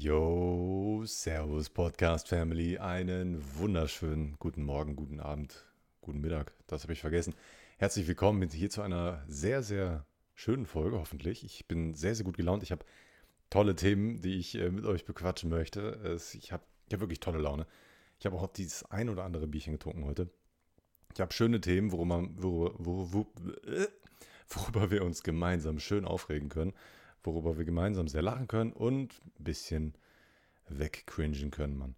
Yo, Servus Podcast Family. Einen wunderschönen guten Morgen, guten Abend, guten Mittag. Das habe ich vergessen. Herzlich willkommen hier zu einer sehr, sehr schönen Folge, hoffentlich. Ich bin sehr, sehr gut gelaunt. Ich habe tolle Themen, die ich äh, mit euch bequatschen möchte. Ich habe ich hab wirklich tolle Laune. Ich habe auch dieses ein oder andere Bierchen getrunken heute. Ich habe schöne Themen, worüber, worüber, worüber, worüber wir uns gemeinsam schön aufregen können worüber wir gemeinsam sehr lachen können und ein bisschen wegcringen können, Mann.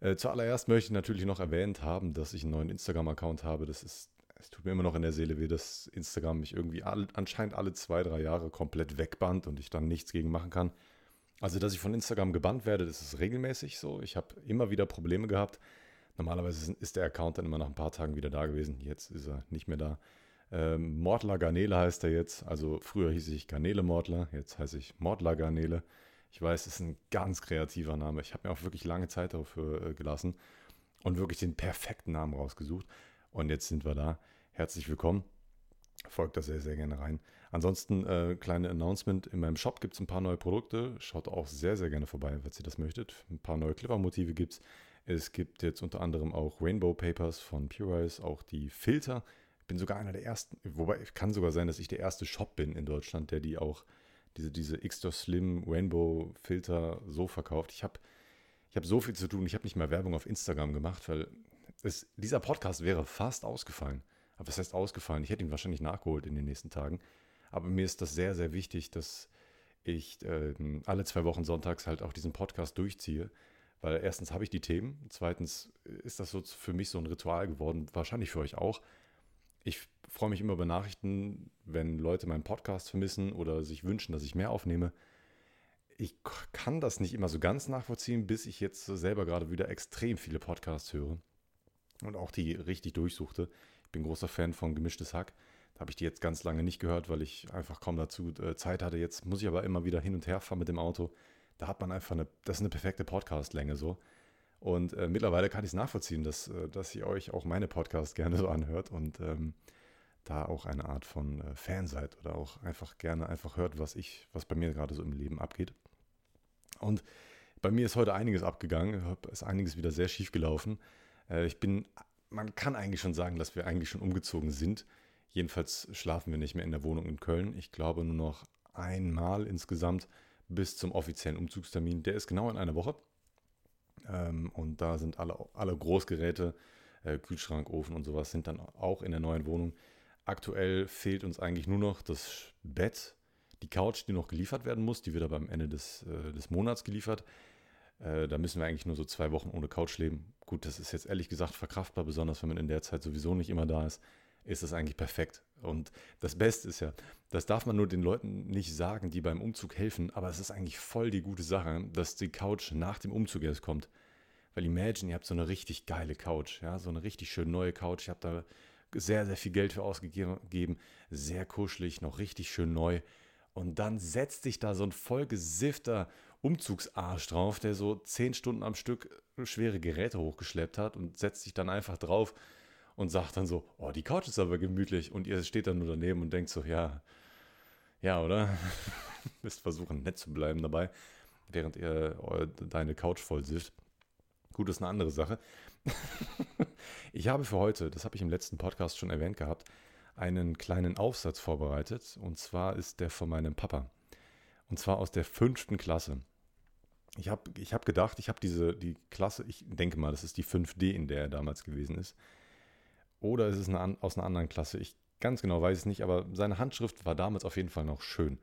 Äh, zuallererst möchte ich natürlich noch erwähnt haben, dass ich einen neuen Instagram-Account habe. Das ist, es tut mir immer noch in der Seele weh, dass Instagram mich irgendwie all, anscheinend alle zwei, drei Jahre komplett wegbannt und ich dann nichts gegen machen kann. Also, dass ich von Instagram gebannt werde, das ist regelmäßig so. Ich habe immer wieder Probleme gehabt. Normalerweise ist der Account dann immer nach ein paar Tagen wieder da gewesen. Jetzt ist er nicht mehr da. Ähm, Mordler Garnele heißt er jetzt. Also früher hieß ich Garnele Mordler, jetzt heiße ich Mordler Garnele. Ich weiß, es ist ein ganz kreativer Name. Ich habe mir auch wirklich lange Zeit dafür äh, gelassen und wirklich den perfekten Namen rausgesucht. Und jetzt sind wir da. Herzlich willkommen. Folgt da sehr, sehr gerne rein. Ansonsten, äh, kleine Announcement: In meinem Shop gibt es ein paar neue Produkte. Schaut auch sehr, sehr gerne vorbei, falls ihr das möchtet. Ein paar neue Clipper-Motive gibt es. Es gibt jetzt unter anderem auch Rainbow Papers von Purize, auch die Filter bin sogar einer der ersten, wobei kann sogar sein, dass ich der erste Shop bin in Deutschland, der die auch, diese, diese Xtor Slim Rainbow Filter so verkauft. Ich habe ich hab so viel zu tun, ich habe nicht mal Werbung auf Instagram gemacht, weil es, dieser Podcast wäre fast ausgefallen. Aber was heißt ausgefallen? Ich hätte ihn wahrscheinlich nachgeholt in den nächsten Tagen. Aber mir ist das sehr, sehr wichtig, dass ich äh, alle zwei Wochen sonntags halt auch diesen Podcast durchziehe. Weil erstens habe ich die Themen, zweitens ist das so für mich so ein Ritual geworden, wahrscheinlich für euch auch ich freue mich immer über Nachrichten, wenn Leute meinen Podcast vermissen oder sich wünschen, dass ich mehr aufnehme. Ich kann das nicht immer so ganz nachvollziehen, bis ich jetzt selber gerade wieder extrem viele Podcasts höre und auch die richtig durchsuchte. Ich bin großer Fan von Gemischtes Hack. Da habe ich die jetzt ganz lange nicht gehört, weil ich einfach kaum dazu äh, Zeit hatte. Jetzt muss ich aber immer wieder hin und her fahren mit dem Auto. Da hat man einfach eine, das ist eine perfekte Podcastlänge so. Und äh, mittlerweile kann ich es nachvollziehen, dass, äh, dass ihr euch auch meine Podcasts gerne so anhört und ähm, da auch eine Art von äh, Fan seid oder auch einfach gerne einfach hört, was ich, was bei mir gerade so im Leben abgeht. Und bei mir ist heute einiges abgegangen, ist einiges wieder sehr schief gelaufen. Äh, ich bin, man kann eigentlich schon sagen, dass wir eigentlich schon umgezogen sind. Jedenfalls schlafen wir nicht mehr in der Wohnung in Köln. Ich glaube nur noch einmal insgesamt bis zum offiziellen Umzugstermin. Der ist genau in einer Woche. Ähm, und da sind alle, alle Großgeräte, äh, Kühlschrank, Ofen und sowas, sind dann auch in der neuen Wohnung. Aktuell fehlt uns eigentlich nur noch das Bett, die Couch, die noch geliefert werden muss. Die wird aber am Ende des, äh, des Monats geliefert. Äh, da müssen wir eigentlich nur so zwei Wochen ohne Couch leben. Gut, das ist jetzt ehrlich gesagt verkraftbar, besonders wenn man in der Zeit sowieso nicht immer da ist ist das eigentlich perfekt. Und das Beste ist ja, das darf man nur den Leuten nicht sagen, die beim Umzug helfen, aber es ist eigentlich voll die gute Sache, dass die Couch nach dem Umzug erst kommt. Weil imagine, ihr habt so eine richtig geile Couch, ja, so eine richtig schön neue Couch, ihr habt da sehr, sehr viel Geld für ausgegeben, sehr kuschelig, noch richtig schön neu. Und dann setzt sich da so ein vollgesiffter Umzugsarsch drauf, der so zehn Stunden am Stück schwere Geräte hochgeschleppt hat und setzt sich dann einfach drauf und sagt dann so, oh, die Couch ist aber gemütlich und ihr steht dann nur daneben und denkt so, ja, ja, oder? Müsst versuchen, nett zu bleiben dabei, während ihr deine Couch voll sifft. Gut, ist eine andere Sache. ich habe für heute, das habe ich im letzten Podcast schon erwähnt gehabt, einen kleinen Aufsatz vorbereitet. Und zwar ist der von meinem Papa. Und zwar aus der fünften Klasse. Ich habe ich hab gedacht, ich habe diese die Klasse, ich denke mal, das ist die 5D, in der er damals gewesen ist. Oder ist es eine, aus einer anderen Klasse? Ich ganz genau weiß es nicht, aber seine Handschrift war damals auf jeden Fall noch schön.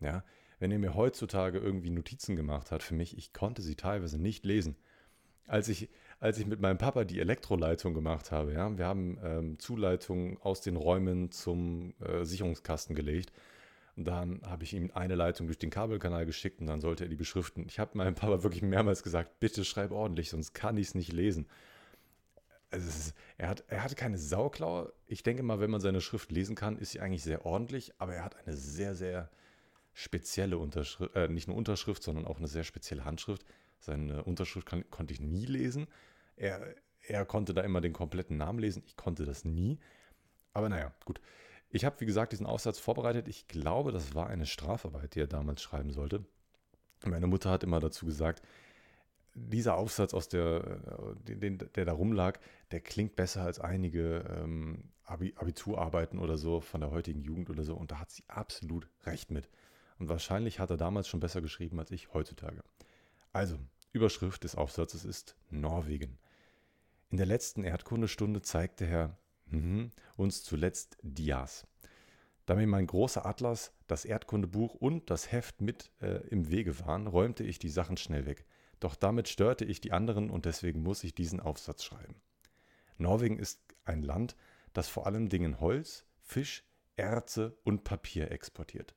Ja, wenn er mir heutzutage irgendwie Notizen gemacht hat für mich, ich konnte sie teilweise nicht lesen. Als ich, als ich mit meinem Papa die Elektroleitung gemacht habe, ja, wir haben ähm, Zuleitungen aus den Räumen zum äh, Sicherungskasten gelegt. Dann habe ich ihm eine Leitung durch den Kabelkanal geschickt und dann sollte er die beschriften. Ich habe meinem Papa wirklich mehrmals gesagt, bitte schreib ordentlich, sonst kann ich es nicht lesen also ist, er, hat, er hatte keine Sauklaue. Ich denke mal, wenn man seine Schrift lesen kann, ist sie eigentlich sehr ordentlich, aber er hat eine sehr, sehr spezielle Unterschrift, äh, nicht nur Unterschrift, sondern auch eine sehr spezielle Handschrift. Seine Unterschrift kann, konnte ich nie lesen. Er, er konnte da immer den kompletten Namen lesen. Ich konnte das nie. Aber naja, gut. Ich habe, wie gesagt, diesen Aufsatz vorbereitet. Ich glaube, das war eine Strafarbeit, die er damals schreiben sollte. Meine Mutter hat immer dazu gesagt, dieser Aufsatz aus der, äh, der da rumlag, der klingt besser als einige ähm, Abiturarbeiten oder so von der heutigen Jugend oder so. Und da hat sie absolut recht mit. Und wahrscheinlich hat er damals schon besser geschrieben als ich heutzutage. Also, Überschrift des Aufsatzes ist Norwegen. In der letzten Erdkundestunde zeigte Herr mhm, uns zuletzt Dias. Da mir mein großer Atlas, das Erdkundebuch und das Heft mit äh, im Wege waren, räumte ich die Sachen schnell weg. Doch damit störte ich die anderen und deswegen muss ich diesen Aufsatz schreiben. Norwegen ist ein Land, das vor allem Dingen Holz, Fisch, Erze und Papier exportiert.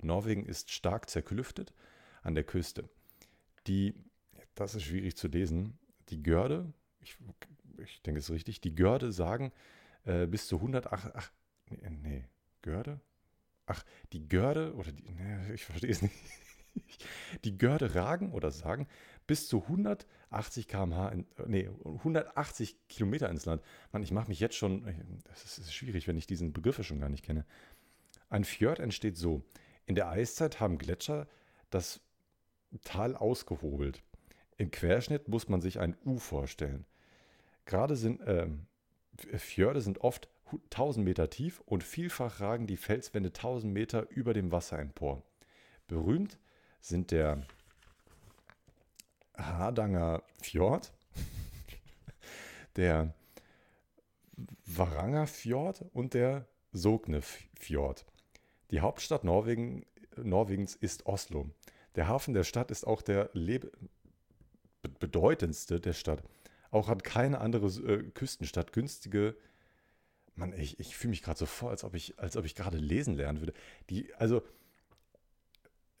Norwegen ist stark zerklüftet an der Küste. Die, das ist schwierig zu lesen, die Görde, ich, ich denke es ist richtig, die Görde sagen äh, bis zu 108, ach, nee, nee, Görde? Ach, die Görde, oder die, nee, ich verstehe es nicht. Die Görde ragen oder sagen bis zu 180 km/h, in, nee, 180 Kilometer ins Land. Mann, ich mache mich jetzt schon, das ist schwierig, wenn ich diesen Begriff schon gar nicht kenne. Ein Fjord entsteht so. In der Eiszeit haben Gletscher das Tal ausgehobelt. Im Querschnitt muss man sich ein U vorstellen. Gerade sind äh, Fjorde sind oft 1000 Meter tief und vielfach ragen die Felswände 1000 Meter über dem Wasser empor. Berühmt sind der Hardanger Fjord, der Varanger Fjord und der Sogne Fjord. Die Hauptstadt Norwegen, Norwegens ist Oslo. Der Hafen der Stadt ist auch der Lebe bedeutendste der Stadt. Auch hat keine andere äh, Küstenstadt günstige. Mann, ich, ich fühle mich gerade so vor, als ob ich, als ob ich gerade lesen lernen würde. Die, also,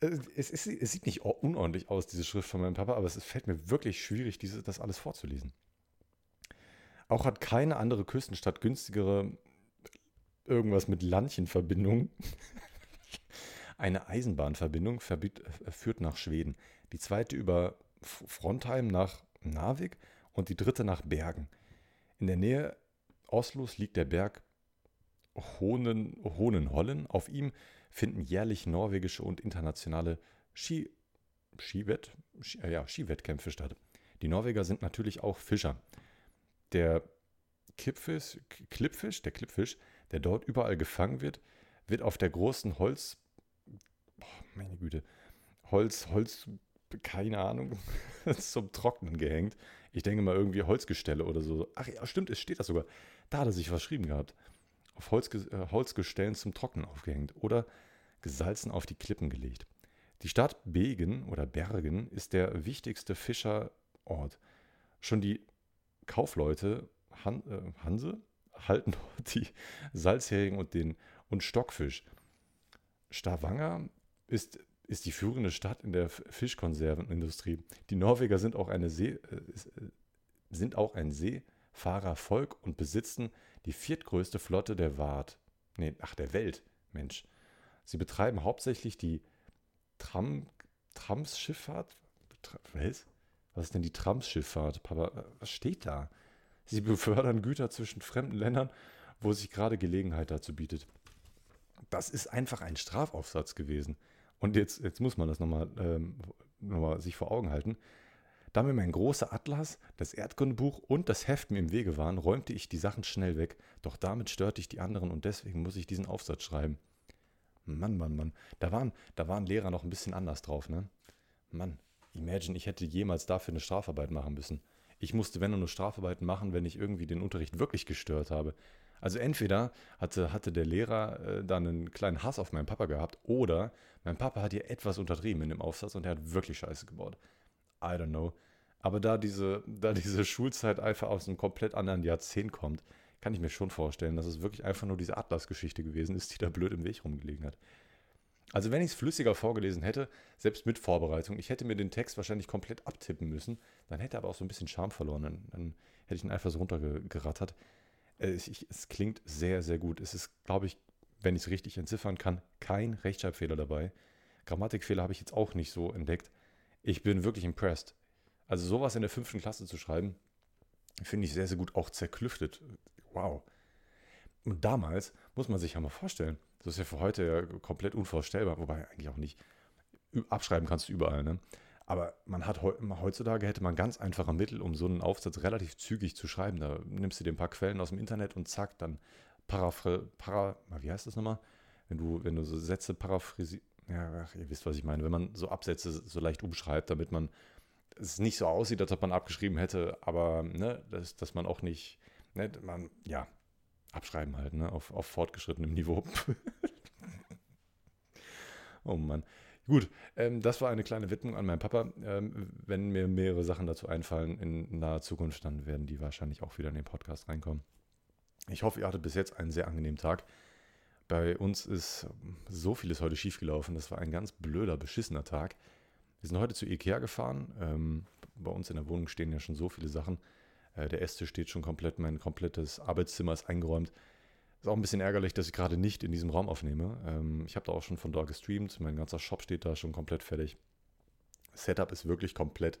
es, es, es, sieht nicht unordentlich aus, diese Schrift von meinem Papa, aber es fällt mir wirklich schwierig, diese, das alles vorzulesen. Auch hat keine andere Küstenstadt günstigere irgendwas mit Landchenverbindung. Eine Eisenbahnverbindung äh, führt nach Schweden. Die zweite über Frontheim nach Narvik und die dritte nach Bergen. In der Nähe Oslos liegt der Berg Hohnen, Hohenhollen. Auf ihm finden jährlich norwegische und internationale Ski, Skiwett, Ski, äh, ja, Skiwettkämpfe statt. Die Norweger sind natürlich auch Fischer. Der Klippfisch, Klippfisch, der Klippfisch, der dort überall gefangen wird, wird auf der großen Holz, oh, meine Güte, Holz, Holz, keine Ahnung, zum Trocknen gehängt. Ich denke mal irgendwie Holzgestelle oder so. Ach ja, stimmt, es steht das sogar. Da hat er sich verschrieben gehabt. Auf Holzge äh, Holzgestellen zum Trocknen aufgehängt oder gesalzen auf die Klippen gelegt. Die Stadt Begen oder Bergen ist der wichtigste Fischerort. Schon die Kaufleute Han äh, Hanse halten dort die Salzhering und den und Stockfisch. Stavanger ist, ist die führende Stadt in der Fischkonservenindustrie. Die Norweger sind auch, eine See, äh, äh, sind auch ein Seefahrervolk und besitzen die viertgrößte Flotte der Wart. Nee, ach, der Welt, Mensch. Sie betreiben hauptsächlich die Tram, Tramsschifffahrt. Was? Was ist denn die Tramsschifffahrt? Papa, was steht da? Sie befördern Güter zwischen fremden Ländern, wo sich gerade Gelegenheit dazu bietet. Das ist einfach ein Strafaufsatz gewesen. Und jetzt, jetzt muss man das nochmal ähm, noch sich vor Augen halten. Da mir mein großer Atlas, das Erdkundebuch und das Heft mir im Wege waren, räumte ich die Sachen schnell weg. Doch damit störte ich die anderen und deswegen muss ich diesen Aufsatz schreiben. Mann, Mann, Mann. Da waren, da waren Lehrer noch ein bisschen anders drauf, ne? Mann, imagine, ich hätte jemals dafür eine Strafarbeit machen müssen. Ich musste, wenn nur Strafarbeiten machen, wenn ich irgendwie den Unterricht wirklich gestört habe. Also entweder hatte, hatte der Lehrer äh, dann einen kleinen Hass auf meinen Papa gehabt oder mein Papa hat hier etwas untertrieben in dem Aufsatz und er hat wirklich Scheiße gebaut. I don't know. Aber da diese, da diese Schulzeit einfach aus einem komplett anderen Jahrzehnt kommt, kann ich mir schon vorstellen, dass es wirklich einfach nur diese Atlas-Geschichte gewesen ist, die da blöd im Weg rumgelegen hat. Also wenn ich es flüssiger vorgelesen hätte, selbst mit Vorbereitung, ich hätte mir den Text wahrscheinlich komplett abtippen müssen, dann hätte er aber auch so ein bisschen Charme verloren. Dann, dann hätte ich ihn einfach so runtergerattert. Äh, es, es klingt sehr, sehr gut. Es ist, glaube ich, wenn ich es richtig entziffern kann, kein Rechtschreibfehler dabei. Grammatikfehler habe ich jetzt auch nicht so entdeckt. Ich bin wirklich impressed. Also sowas in der fünften Klasse zu schreiben, finde ich sehr, sehr gut. Auch zerklüftet. Wow. Und damals muss man sich ja mal vorstellen, das ist ja für heute ja komplett unvorstellbar, wobei eigentlich auch nicht. abschreiben kannst du überall, ne? Aber man hat heutzutage hätte man ganz einfache Mittel, um so einen Aufsatz relativ zügig zu schreiben. Da nimmst du dir ein paar Quellen aus dem Internet und zack, dann paraphr, para, wie heißt das nochmal? Wenn du, wenn du so Sätze paraphrasierst, ja, ach, ihr wisst, was ich meine, wenn man so Absätze so leicht umschreibt, damit man es nicht so aussieht, als ob man abgeschrieben hätte, aber ne, dass, dass man auch nicht, ne, man, ja, abschreiben halt, ne, auf, auf fortgeschrittenem Niveau. oh Mann. Gut, ähm, das war eine kleine Widmung an meinen Papa. Ähm, wenn mir mehrere Sachen dazu einfallen in naher Zukunft, dann werden die wahrscheinlich auch wieder in den Podcast reinkommen. Ich hoffe, ihr hattet bis jetzt einen sehr angenehmen Tag. Bei uns ist so vieles heute schiefgelaufen. Das war ein ganz blöder, beschissener Tag. Wir sind heute zu Ikea gefahren. Ähm, bei uns in der Wohnung stehen ja schon so viele Sachen. Äh, der Esstisch steht schon komplett, mein komplettes Arbeitszimmer ist eingeräumt. Ist auch ein bisschen ärgerlich, dass ich gerade nicht in diesem Raum aufnehme. Ähm, ich habe da auch schon von dort gestreamt. Mein ganzer Shop steht da schon komplett fertig. Setup ist wirklich komplett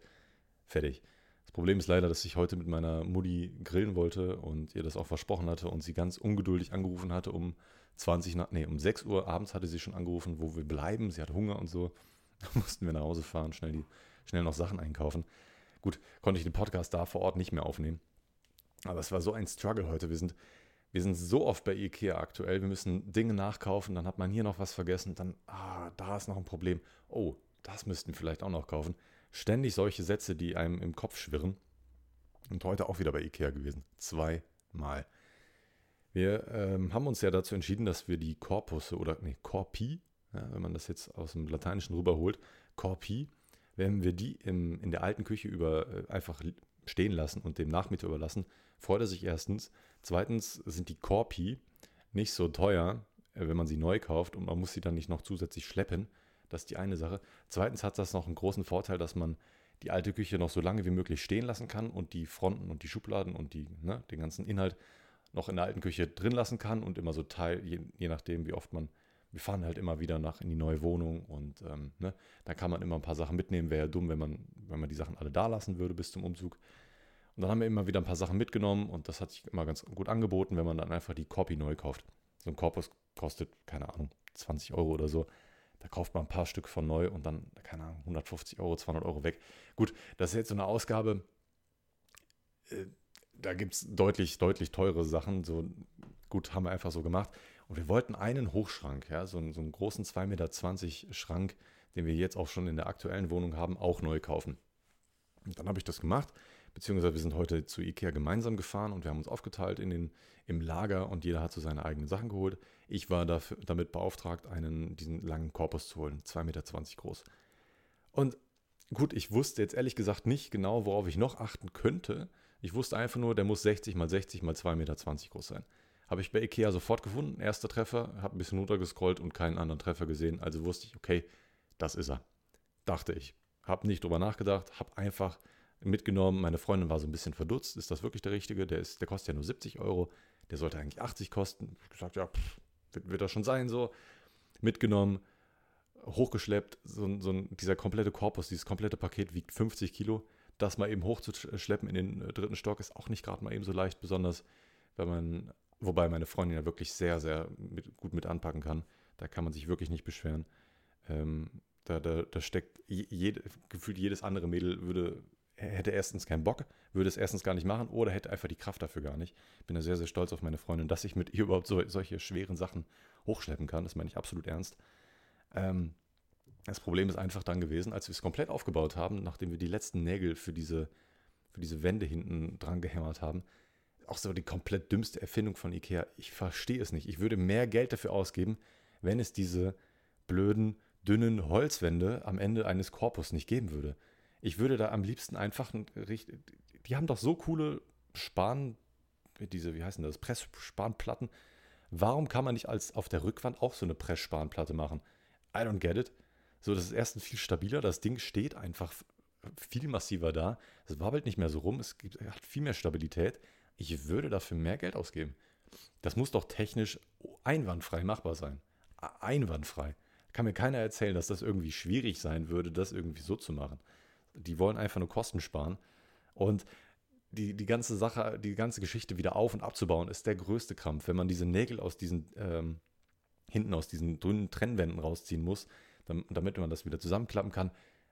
fertig. Das Problem ist leider, dass ich heute mit meiner Mutti grillen wollte und ihr das auch versprochen hatte und sie ganz ungeduldig angerufen hatte um 20 nach, nee, um 6 Uhr abends hatte sie schon angerufen, wo wir bleiben. Sie hat Hunger und so. Da mussten wir nach Hause fahren, schnell, die, schnell noch Sachen einkaufen. Gut, konnte ich den Podcast da vor Ort nicht mehr aufnehmen. Aber es war so ein Struggle heute. Wir sind wir sind so oft bei Ikea aktuell, wir müssen Dinge nachkaufen, dann hat man hier noch was vergessen, dann, ah, da ist noch ein Problem. Oh, das müssten wir vielleicht auch noch kaufen. Ständig solche Sätze, die einem im Kopf schwirren. Und heute auch wieder bei Ikea gewesen. Zweimal. Wir ähm, haben uns ja dazu entschieden, dass wir die Korpusse oder, nee, Korpi, ja, wenn man das jetzt aus dem Lateinischen rüberholt, Korpi, wenn wir die im, in der alten Küche über äh, einfach stehen lassen und dem Nachmieter überlassen, freut er sich erstens. Zweitens sind die Korpi nicht so teuer, äh, wenn man sie neu kauft und man muss sie dann nicht noch zusätzlich schleppen. Das ist die eine Sache. Zweitens hat das noch einen großen Vorteil, dass man die alte Küche noch so lange wie möglich stehen lassen kann und die Fronten und die Schubladen und die, ne, den ganzen Inhalt noch in der alten Küche drin lassen kann und immer so teil, je, je nachdem, wie oft man, wir fahren halt immer wieder nach in die neue Wohnung und ähm, ne, da kann man immer ein paar Sachen mitnehmen. Wäre ja dumm, wenn man, wenn man die Sachen alle da lassen würde bis zum Umzug. Und dann haben wir immer wieder ein paar Sachen mitgenommen und das hat sich immer ganz gut angeboten, wenn man dann einfach die Copy neu kauft. So ein Korpus kostet, keine Ahnung, 20 Euro oder so. Da kauft man ein paar Stück von neu und dann, keine Ahnung, 150 Euro, 200 Euro weg. Gut, das ist jetzt so eine Ausgabe. Äh, da gibt es deutlich, deutlich teure Sachen. So gut, haben wir einfach so gemacht. Und wir wollten einen Hochschrank, ja, so, einen, so einen großen 2,20 Meter Schrank, den wir jetzt auch schon in der aktuellen Wohnung haben, auch neu kaufen. Und dann habe ich das gemacht beziehungsweise wir sind heute zu Ikea gemeinsam gefahren und wir haben uns aufgeteilt in den, im Lager und jeder hat so seine eigenen Sachen geholt. Ich war dafür, damit beauftragt, einen, diesen langen Korpus zu holen, 2,20 Meter groß. Und gut, ich wusste jetzt ehrlich gesagt nicht genau, worauf ich noch achten könnte. Ich wusste einfach nur, der muss 60 mal 60 mal 2,20 Meter groß sein. Habe ich bei Ikea sofort gefunden, erster Treffer, habe ein bisschen runtergescrollt und keinen anderen Treffer gesehen. Also wusste ich, okay, das ist er. Dachte ich. Habe nicht drüber nachgedacht, habe einfach mitgenommen. Meine Freundin war so ein bisschen verdutzt. Ist das wirklich der richtige? Der, ist, der kostet ja nur 70 Euro. Der sollte eigentlich 80 kosten. Ich gesagt, ja, pff, wird, wird das schon sein so. Mitgenommen, hochgeschleppt. So, so ein, dieser komplette Korpus, dieses komplette Paket wiegt 50 Kilo. Das mal eben hochzuschleppen in den äh, dritten Stock ist auch nicht gerade mal eben so leicht, besonders wenn man, wobei meine Freundin ja wirklich sehr, sehr mit, gut mit anpacken kann. Da kann man sich wirklich nicht beschweren. Ähm, da, da, da steckt jede, gefühlt jedes andere Mädel würde hätte erstens keinen Bock, würde es erstens gar nicht machen oder hätte einfach die Kraft dafür gar nicht. Ich bin da sehr, sehr stolz auf meine Freundin, dass ich mit ihr überhaupt so, solche schweren Sachen hochschleppen kann. Das meine ich absolut ernst. Ähm, das Problem ist einfach dann gewesen, als wir es komplett aufgebaut haben, nachdem wir die letzten Nägel für diese, für diese Wände hinten dran gehämmert haben, auch so die komplett dümmste Erfindung von Ikea. Ich verstehe es nicht. Ich würde mehr Geld dafür ausgeben, wenn es diese blöden, dünnen Holzwände am Ende eines Korpus nicht geben würde. Ich würde da am liebsten einfach, die haben doch so coole Span, diese, wie heißen das, Pressspanplatten. Warum kann man nicht als auf der Rückwand auch so eine Pressspanplatte machen? I don't get it. So, das ist erstens viel stabiler, das Ding steht einfach viel massiver da. Es wabbelt nicht mehr so rum, es hat viel mehr Stabilität. Ich würde dafür mehr Geld ausgeben. Das muss doch technisch einwandfrei machbar sein. Einwandfrei. Kann mir keiner erzählen, dass das irgendwie schwierig sein würde, das irgendwie so zu machen. Die wollen einfach nur Kosten sparen. Und die, die ganze Sache, die ganze Geschichte wieder auf- und abzubauen, ist der größte Krampf. Wenn man diese Nägel aus diesen, ähm, hinten aus diesen dünnen Trennwänden rausziehen muss, damit man das wieder zusammenklappen kann.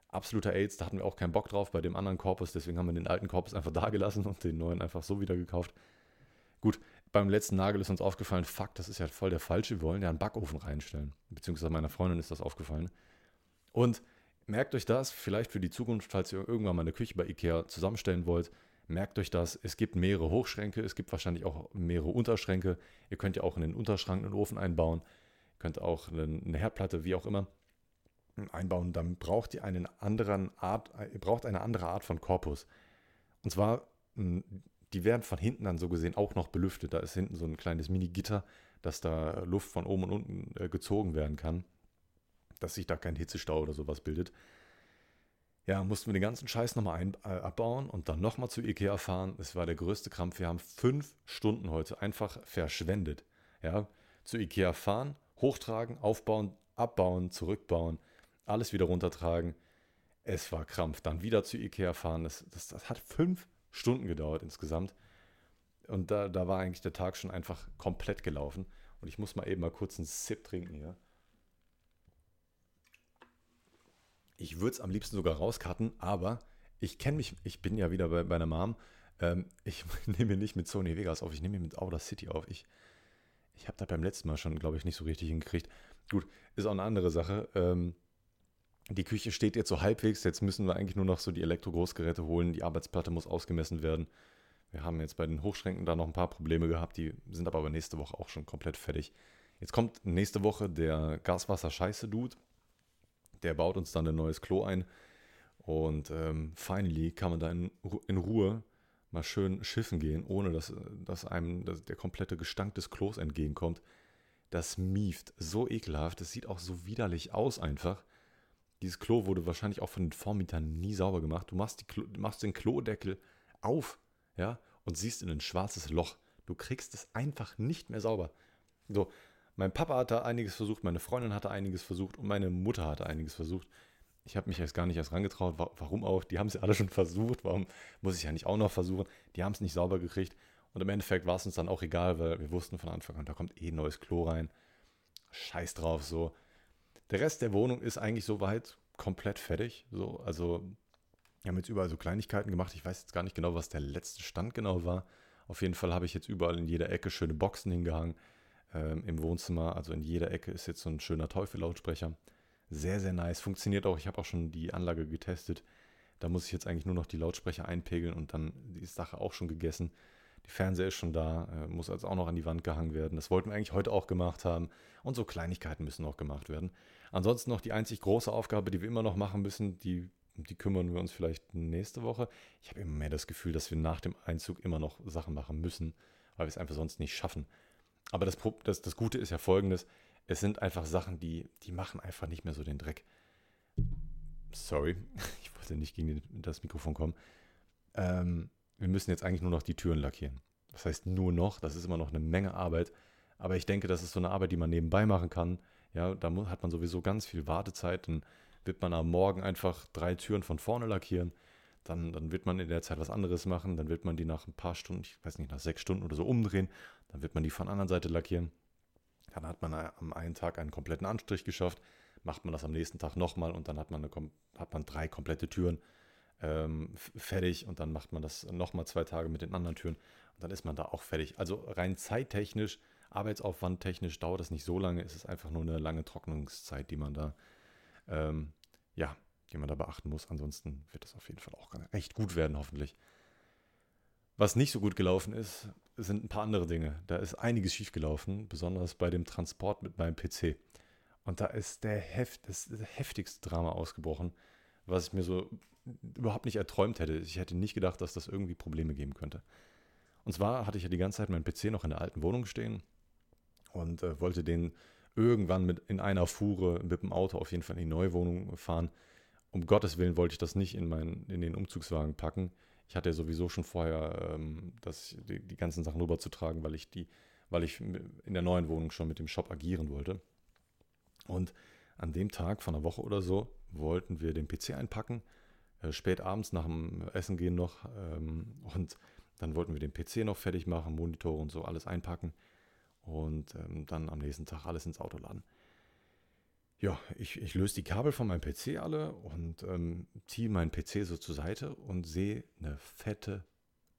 Absoluter AIDS, da hatten wir auch keinen Bock drauf bei dem anderen Korpus, deswegen haben wir den alten Korpus einfach da gelassen und den neuen einfach so wieder gekauft. Gut, beim letzten Nagel ist uns aufgefallen, fuck, das ist ja voll der falsche, wir wollen ja einen Backofen reinstellen. Beziehungsweise meiner Freundin ist das aufgefallen. Und merkt euch das, vielleicht für die Zukunft, falls ihr irgendwann mal eine Küche bei Ikea zusammenstellen wollt, merkt euch das, es gibt mehrere Hochschränke, es gibt wahrscheinlich auch mehrere Unterschränke. Ihr könnt ja auch in den Unterschrank einen Ofen einbauen, könnt auch eine Herdplatte, wie auch immer, einbauen. Dann braucht ihr einen anderen Art, braucht eine andere Art von Korpus. Und zwar, die werden von hinten dann so gesehen auch noch belüftet. Da ist hinten so ein kleines Mini-Gitter, dass da Luft von oben und unten äh, gezogen werden kann dass sich da kein Hitzestau oder sowas bildet. Ja, mussten wir den ganzen Scheiß nochmal ein, äh, abbauen und dann nochmal zu Ikea fahren. Es war der größte Krampf. Wir haben fünf Stunden heute einfach verschwendet. Ja, zu Ikea fahren, hochtragen, aufbauen, abbauen, zurückbauen, alles wieder runtertragen. Es war Krampf. Dann wieder zu Ikea fahren. Das, das, das hat fünf Stunden gedauert insgesamt. Und da, da war eigentlich der Tag schon einfach komplett gelaufen. Und ich muss mal eben mal kurz einen Sip trinken hier. Ich würde es am liebsten sogar rauskarten, aber ich kenne mich, ich bin ja wieder bei, bei einer Mom. Ähm, ich nehme nicht mit Sony Vegas auf, ich nehme mit City auf. Ich, ich habe da beim letzten Mal schon, glaube ich, nicht so richtig hingekriegt. Gut, ist auch eine andere Sache. Ähm, die Küche steht jetzt so halbwegs. Jetzt müssen wir eigentlich nur noch so die Elektro-Großgeräte holen. Die Arbeitsplatte muss ausgemessen werden. Wir haben jetzt bei den Hochschränken da noch ein paar Probleme gehabt. Die sind aber nächste Woche auch schon komplett fertig. Jetzt kommt nächste Woche der Gaswasser-Scheiße-Dude der baut uns dann ein neues Klo ein. Und ähm, finally kann man da in, in, Ruhe mal schön schiffen gehen, ohne dass, dass einem dass der komplette Gestank des Klos entgegenkommt. Das mieft so ekelhaft, das sieht auch so widerlich aus einfach. Dieses Klo wurde wahrscheinlich auch von den Vormietern nie sauber gemacht. Du machst, Klo, machst den Klodeckel auf, ja, und siehst in ein schwarzes Loch. Du kriegst es einfach nicht mehr sauber. So, mein Papa hatte einiges versucht, meine Freundin hatte einiges versucht und meine Mutter hatte einiges versucht. Ich habe mich jetzt gar nicht erst rangetraut. Warum auch? Die haben es ja alle schon versucht. Warum muss ich ja nicht auch noch versuchen? Die haben es nicht sauber gekriegt. Und im Endeffekt war es uns dann auch egal, weil wir wussten von Anfang an, da kommt eh neues Klo rein. Scheiß drauf, so. Der Rest der Wohnung ist eigentlich soweit komplett fertig. So, also, wir haben jetzt überall so Kleinigkeiten gemacht. Ich weiß jetzt gar nicht genau, was der letzte Stand genau war. Auf jeden Fall habe ich jetzt überall in jeder Ecke schöne Boxen hingehangen ähm, im Wohnzimmer. Also in jeder Ecke ist jetzt so ein schöner Teufel-Lautsprecher. Sehr, sehr nice. Funktioniert auch. Ich habe auch schon die Anlage getestet. Da muss ich jetzt eigentlich nur noch die Lautsprecher einpegeln und dann die Sache auch schon gegessen. Die Fernseher ist schon da, äh, muss also auch noch an die Wand gehangen werden. Das wollten wir eigentlich heute auch gemacht haben. Und so Kleinigkeiten müssen noch gemacht werden. Ansonsten noch die einzig große Aufgabe, die wir immer noch machen müssen, die, die kümmern wir uns vielleicht nächste Woche. Ich habe immer mehr das Gefühl, dass wir nach dem Einzug immer noch Sachen machen müssen, weil wir es einfach sonst nicht schaffen. Aber das, das, das Gute ist ja folgendes: Es sind einfach Sachen, die, die machen einfach nicht mehr so den Dreck. Sorry, ich wollte nicht gegen das Mikrofon kommen. Ähm, wir müssen jetzt eigentlich nur noch die Türen lackieren. Das heißt nur noch, das ist immer noch eine Menge Arbeit. Aber ich denke, das ist so eine Arbeit, die man nebenbei machen kann. Ja, da hat man sowieso ganz viel Wartezeit. Dann wird man am Morgen einfach drei Türen von vorne lackieren. Dann, dann wird man in der Zeit was anderes machen. Dann wird man die nach ein paar Stunden, ich weiß nicht, nach sechs Stunden oder so umdrehen. Dann wird man die von der anderen Seite lackieren. Dann hat man am einen Tag einen kompletten Anstrich geschafft. Macht man das am nächsten Tag nochmal und dann hat man, eine, hat man drei komplette Türen ähm, fertig. Und dann macht man das nochmal zwei Tage mit den anderen Türen. Und dann ist man da auch fertig. Also rein zeittechnisch, arbeitsaufwandtechnisch dauert das nicht so lange. Es ist einfach nur eine lange Trocknungszeit, die man da ähm, ja, die man da beachten muss. Ansonsten wird das auf jeden Fall auch recht gut werden, hoffentlich. Was nicht so gut gelaufen ist, sind ein paar andere Dinge. Da ist einiges schiefgelaufen, besonders bei dem Transport mit meinem PC. Und da ist der Heft, das heftigste Drama ausgebrochen, was ich mir so überhaupt nicht erträumt hätte. Ich hätte nicht gedacht, dass das irgendwie Probleme geben könnte. Und zwar hatte ich ja die ganze Zeit meinen PC noch in der alten Wohnung stehen und äh, wollte den irgendwann mit in einer Fuhre mit dem Auto auf jeden Fall in die neue Wohnung fahren um Gottes Willen wollte ich das nicht in, mein, in den Umzugswagen packen. Ich hatte ja sowieso schon vorher ähm, das, die, die, ganzen Sachen rüberzutragen, weil ich die, weil ich in der neuen Wohnung schon mit dem Shop agieren wollte. Und an dem Tag von einer Woche oder so wollten wir den PC einpacken, äh, spät abends nach dem Essen gehen noch ähm, und dann wollten wir den PC noch fertig machen, Monitore und so alles einpacken und ähm, dann am nächsten Tag alles ins Auto laden. ja, ich, ich löse die Kabel von meinem PC alle und ähm, ziehe meinen PC so zur Seite und sehe eine fette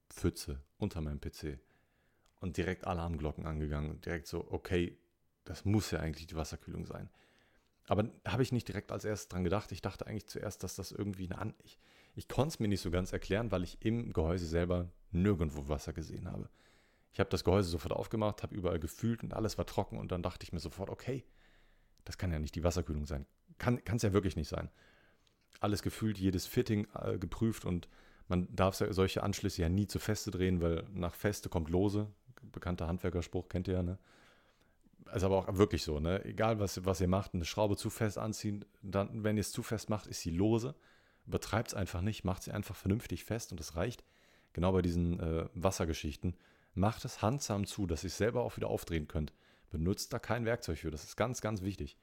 Pfütze unter meinem PC. Und direkt Alarmglocken angegangen. Direkt so, okay, das muss ja eigentlich die Wasserkühlung sein. Aber habe ich nicht direkt als erstes dran gedacht. Ich dachte eigentlich zuerst, dass das irgendwie eine An. Ich, ich konnte es mir nicht so ganz erklären, weil ich im Gehäuse selber nirgendwo Wasser gesehen habe. Ich habe das Gehäuse sofort aufgemacht, habe überall gefühlt und alles war trocken und dann dachte ich mir sofort, okay, das kann ja nicht die Wasserkühlung sein. Kann es ja wirklich nicht sein. Alles gefühlt, jedes Fitting äh, geprüft und man darf solche Anschlüsse ja nie zu Feste drehen, weil nach Feste kommt Lose. Bekannter Handwerkerspruch, kennt ihr ja, ne? Ist aber auch wirklich so, ne? Egal, was, was ihr macht, eine Schraube zu fest anziehen, dann, wenn ihr es zu fest macht, ist sie lose. Übertreibt es einfach nicht, macht sie einfach vernünftig fest und das reicht. Genau bei diesen äh, Wassergeschichten. Macht es handsam zu, dass ihr es selber auch wieder aufdrehen könnt. Benutzt da kein Werkzeug für. Das ist ganz, ganz wichtig.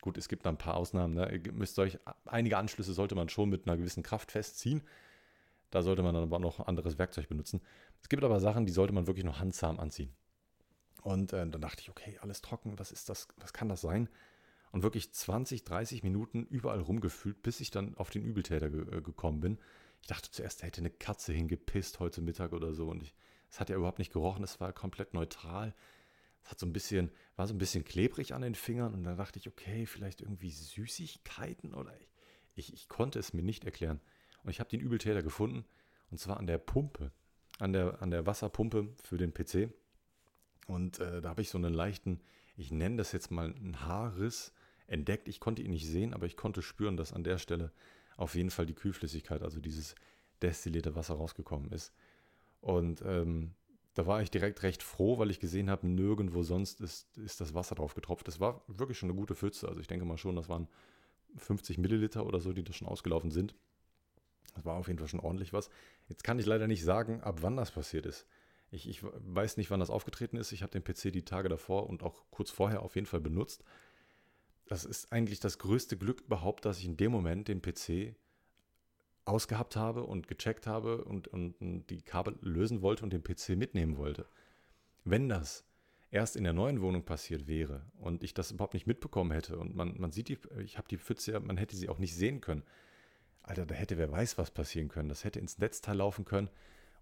Gut, es gibt da ein paar Ausnahmen. Ne? Ihr müsst euch, einige Anschlüsse sollte man schon mit einer gewissen Kraft festziehen. Da sollte man dann aber noch anderes Werkzeug benutzen. Es gibt aber Sachen, die sollte man wirklich nur handsam anziehen. Und äh, dann dachte ich, okay, alles trocken, was ist das, was kann das sein? Und wirklich 20, 30 Minuten überall rumgefühlt, bis ich dann auf den Übeltäter ge äh, gekommen bin. Ich dachte zuerst, da hätte eine Katze hingepisst heute Mittag oder so. Und es hat ja überhaupt nicht gerochen, es war komplett neutral. Es hat so ein bisschen, war so ein bisschen klebrig an den Fingern und dann dachte ich, okay, vielleicht irgendwie Süßigkeiten oder ich, ich, ich konnte es mir nicht erklären. Und ich habe den Übeltäter gefunden und zwar an der Pumpe, an der, an der Wasserpumpe für den PC. Und äh, da habe ich so einen leichten, ich nenne das jetzt mal einen Haarriss entdeckt. Ich konnte ihn nicht sehen, aber ich konnte spüren, dass an der Stelle auf jeden Fall die Kühlflüssigkeit, also dieses destillierte Wasser rausgekommen ist. Und ähm, da war ich direkt recht froh, weil ich gesehen habe, nirgendwo sonst ist, ist das Wasser drauf getropft. Das war wirklich schon eine gute Pfütze. Also ich denke mal schon, das waren 50 Milliliter oder so, die da schon ausgelaufen sind. Das war auf jeden Fall schon ordentlich was. Jetzt kann ich leider nicht sagen, ab wann das passiert ist. Ich, ich weiß nicht, wann das aufgetreten ist. Ich habe den PC die Tage davor und auch kurz vorher auf jeden Fall benutzt. Das ist eigentlich das größte Glück überhaupt, dass ich in dem Moment den PC ausgehabt habe und gecheckt habe und, und, die Kabel lösen wollte und den PC mitnehmen wollte. Wenn das erst in der neuen Wohnung passiert wäre und ich das überhaupt nicht mitbekommen hätte und man, man sieht die, ich habe die Pfütze ja, man hätte sie auch nicht sehen können. Alter, da hätte wer weiß was passieren können. Das hätte ins Netzteil laufen können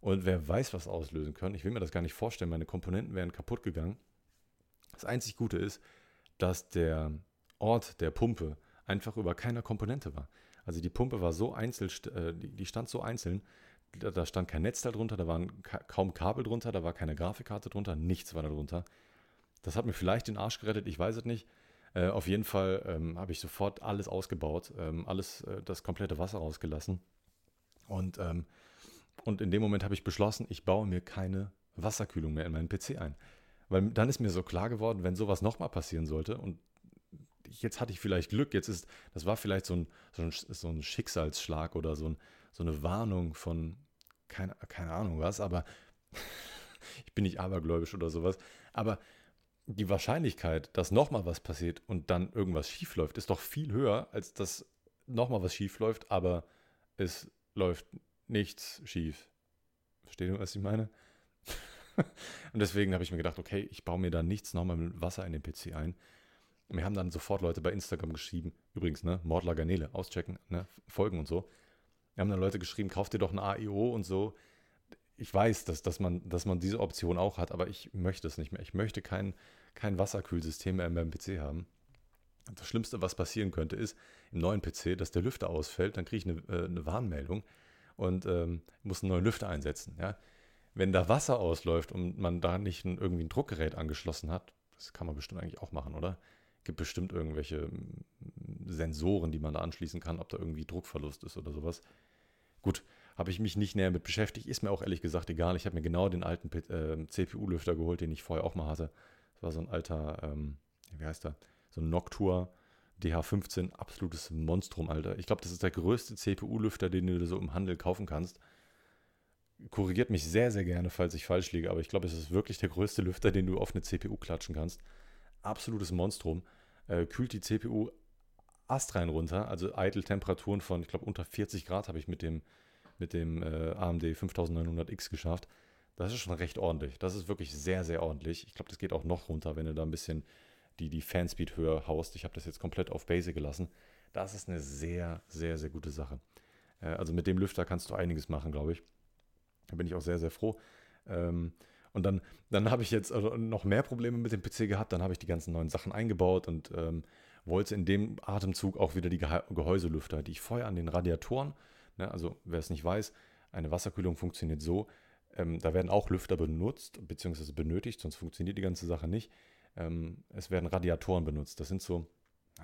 und wer weiß was auslösen können. Ich will mir das gar nicht vorstellen. Meine Komponenten wären kaputt gegangen. Das einzig Gute ist, dass der Ort der Pumpe einfach über keiner Komponente war. Also die Pumpe war so einzeln, äh, die stand so einzeln, da stand kein Netzteil drunter, da waren kaum Kabel drunter, da war keine Grafikkarte drunter, nichts war da drunter. Das hat mir vielleicht den Arsch gerettet, ich weiß es nicht. Äh, auf jeden Fall ähm, habe ich sofort alles ausgebaut, ähm, alles, äh, das komplette Wasser rausgelassen. Und, ähm, und in dem Moment habe ich beschlossen, ich baue mir keine Wasserkühlung mehr in meinen PC ein. Weil dann ist mir so klar geworden, wenn sowas nochmal passieren sollte und jetzt hatte ich vielleicht Glück, jetzt ist, das war vielleicht so ein, so ein, so ein Schicksalsschlag oder so, ein, so eine Warnung von, keine, keine Ahnung was, aber ich bin nicht abergläubisch oder sowas, aber die Wahrscheinlichkeit, dass nochmal was passiert und dann irgendwas schief läuft, ist doch viel höher, als dass nochmal was schief läuft, aber es läuft nichts schief. Versteht ihr, was ich meine? und deswegen habe ich mir gedacht, okay, ich baue mir da nichts nochmal mit Wasser in den PC ein. Mir haben dann sofort Leute bei Instagram geschrieben, übrigens, ne, Mordler Garnele, auschecken, ne, folgen und so. Wir haben dann Leute geschrieben, kauft dir doch ein AIO und so. Ich weiß, dass, dass, man, dass man diese Option auch hat, aber ich möchte es nicht mehr. Ich möchte kein, kein Wasserkühlsystem mehr in meinem PC haben. Das Schlimmste, was passieren könnte, ist im neuen PC, dass der Lüfter ausfällt, dann kriege ich eine, äh, eine Warnmeldung und ähm, muss einen neuen Lüfter einsetzen. Ja? Wenn da Wasser ausläuft und man da nicht ein, irgendwie ein Druckgerät angeschlossen hat, das kann man bestimmt eigentlich auch machen, oder? gibt bestimmt irgendwelche Sensoren, die man da anschließen kann, ob da irgendwie Druckverlust ist oder sowas. Gut, habe ich mich nicht näher mit beschäftigt, ist mir auch ehrlich gesagt egal. Ich habe mir genau den alten äh, CPU-Lüfter geholt, den ich vorher auch mal hatte. Das war so ein alter, ähm, wie heißt der? So ein Noctua DH15, absolutes Monstrum, Alter. Ich glaube, das ist der größte CPU-Lüfter, den du so im Handel kaufen kannst. Korrigiert mich sehr, sehr gerne, falls ich falsch liege, aber ich glaube, es ist wirklich der größte Lüfter, den du auf eine CPU klatschen kannst absolutes Monstrum. Äh, kühlt die CPU astrein runter, also Idle-Temperaturen von, ich glaube, unter 40 Grad habe ich mit dem, mit dem äh, AMD 5900X geschafft. Das ist schon recht ordentlich. Das ist wirklich sehr, sehr ordentlich. Ich glaube, das geht auch noch runter, wenn du da ein bisschen die die Fanspeed höher haust. Ich habe das jetzt komplett auf Basic gelassen. Das ist eine sehr, sehr, sehr gute Sache. Äh, also mit dem Lüfter kannst du einiges machen, glaube ich. Da bin ich auch sehr, sehr froh. Ähm, und dann, dann habe ich jetzt also noch mehr Probleme mit dem PC gehabt. Dann habe ich die ganzen neuen Sachen eingebaut und ähm, wollte in dem Atemzug auch wieder die Gehäuselüfter, die ich vorher an den Radiatoren, ne, also wer es nicht weiß, eine Wasserkühlung funktioniert so, ähm, da werden auch Lüfter benutzt bzw. benötigt, sonst funktioniert die ganze Sache nicht. Ähm, es werden Radiatoren benutzt. Das sind so,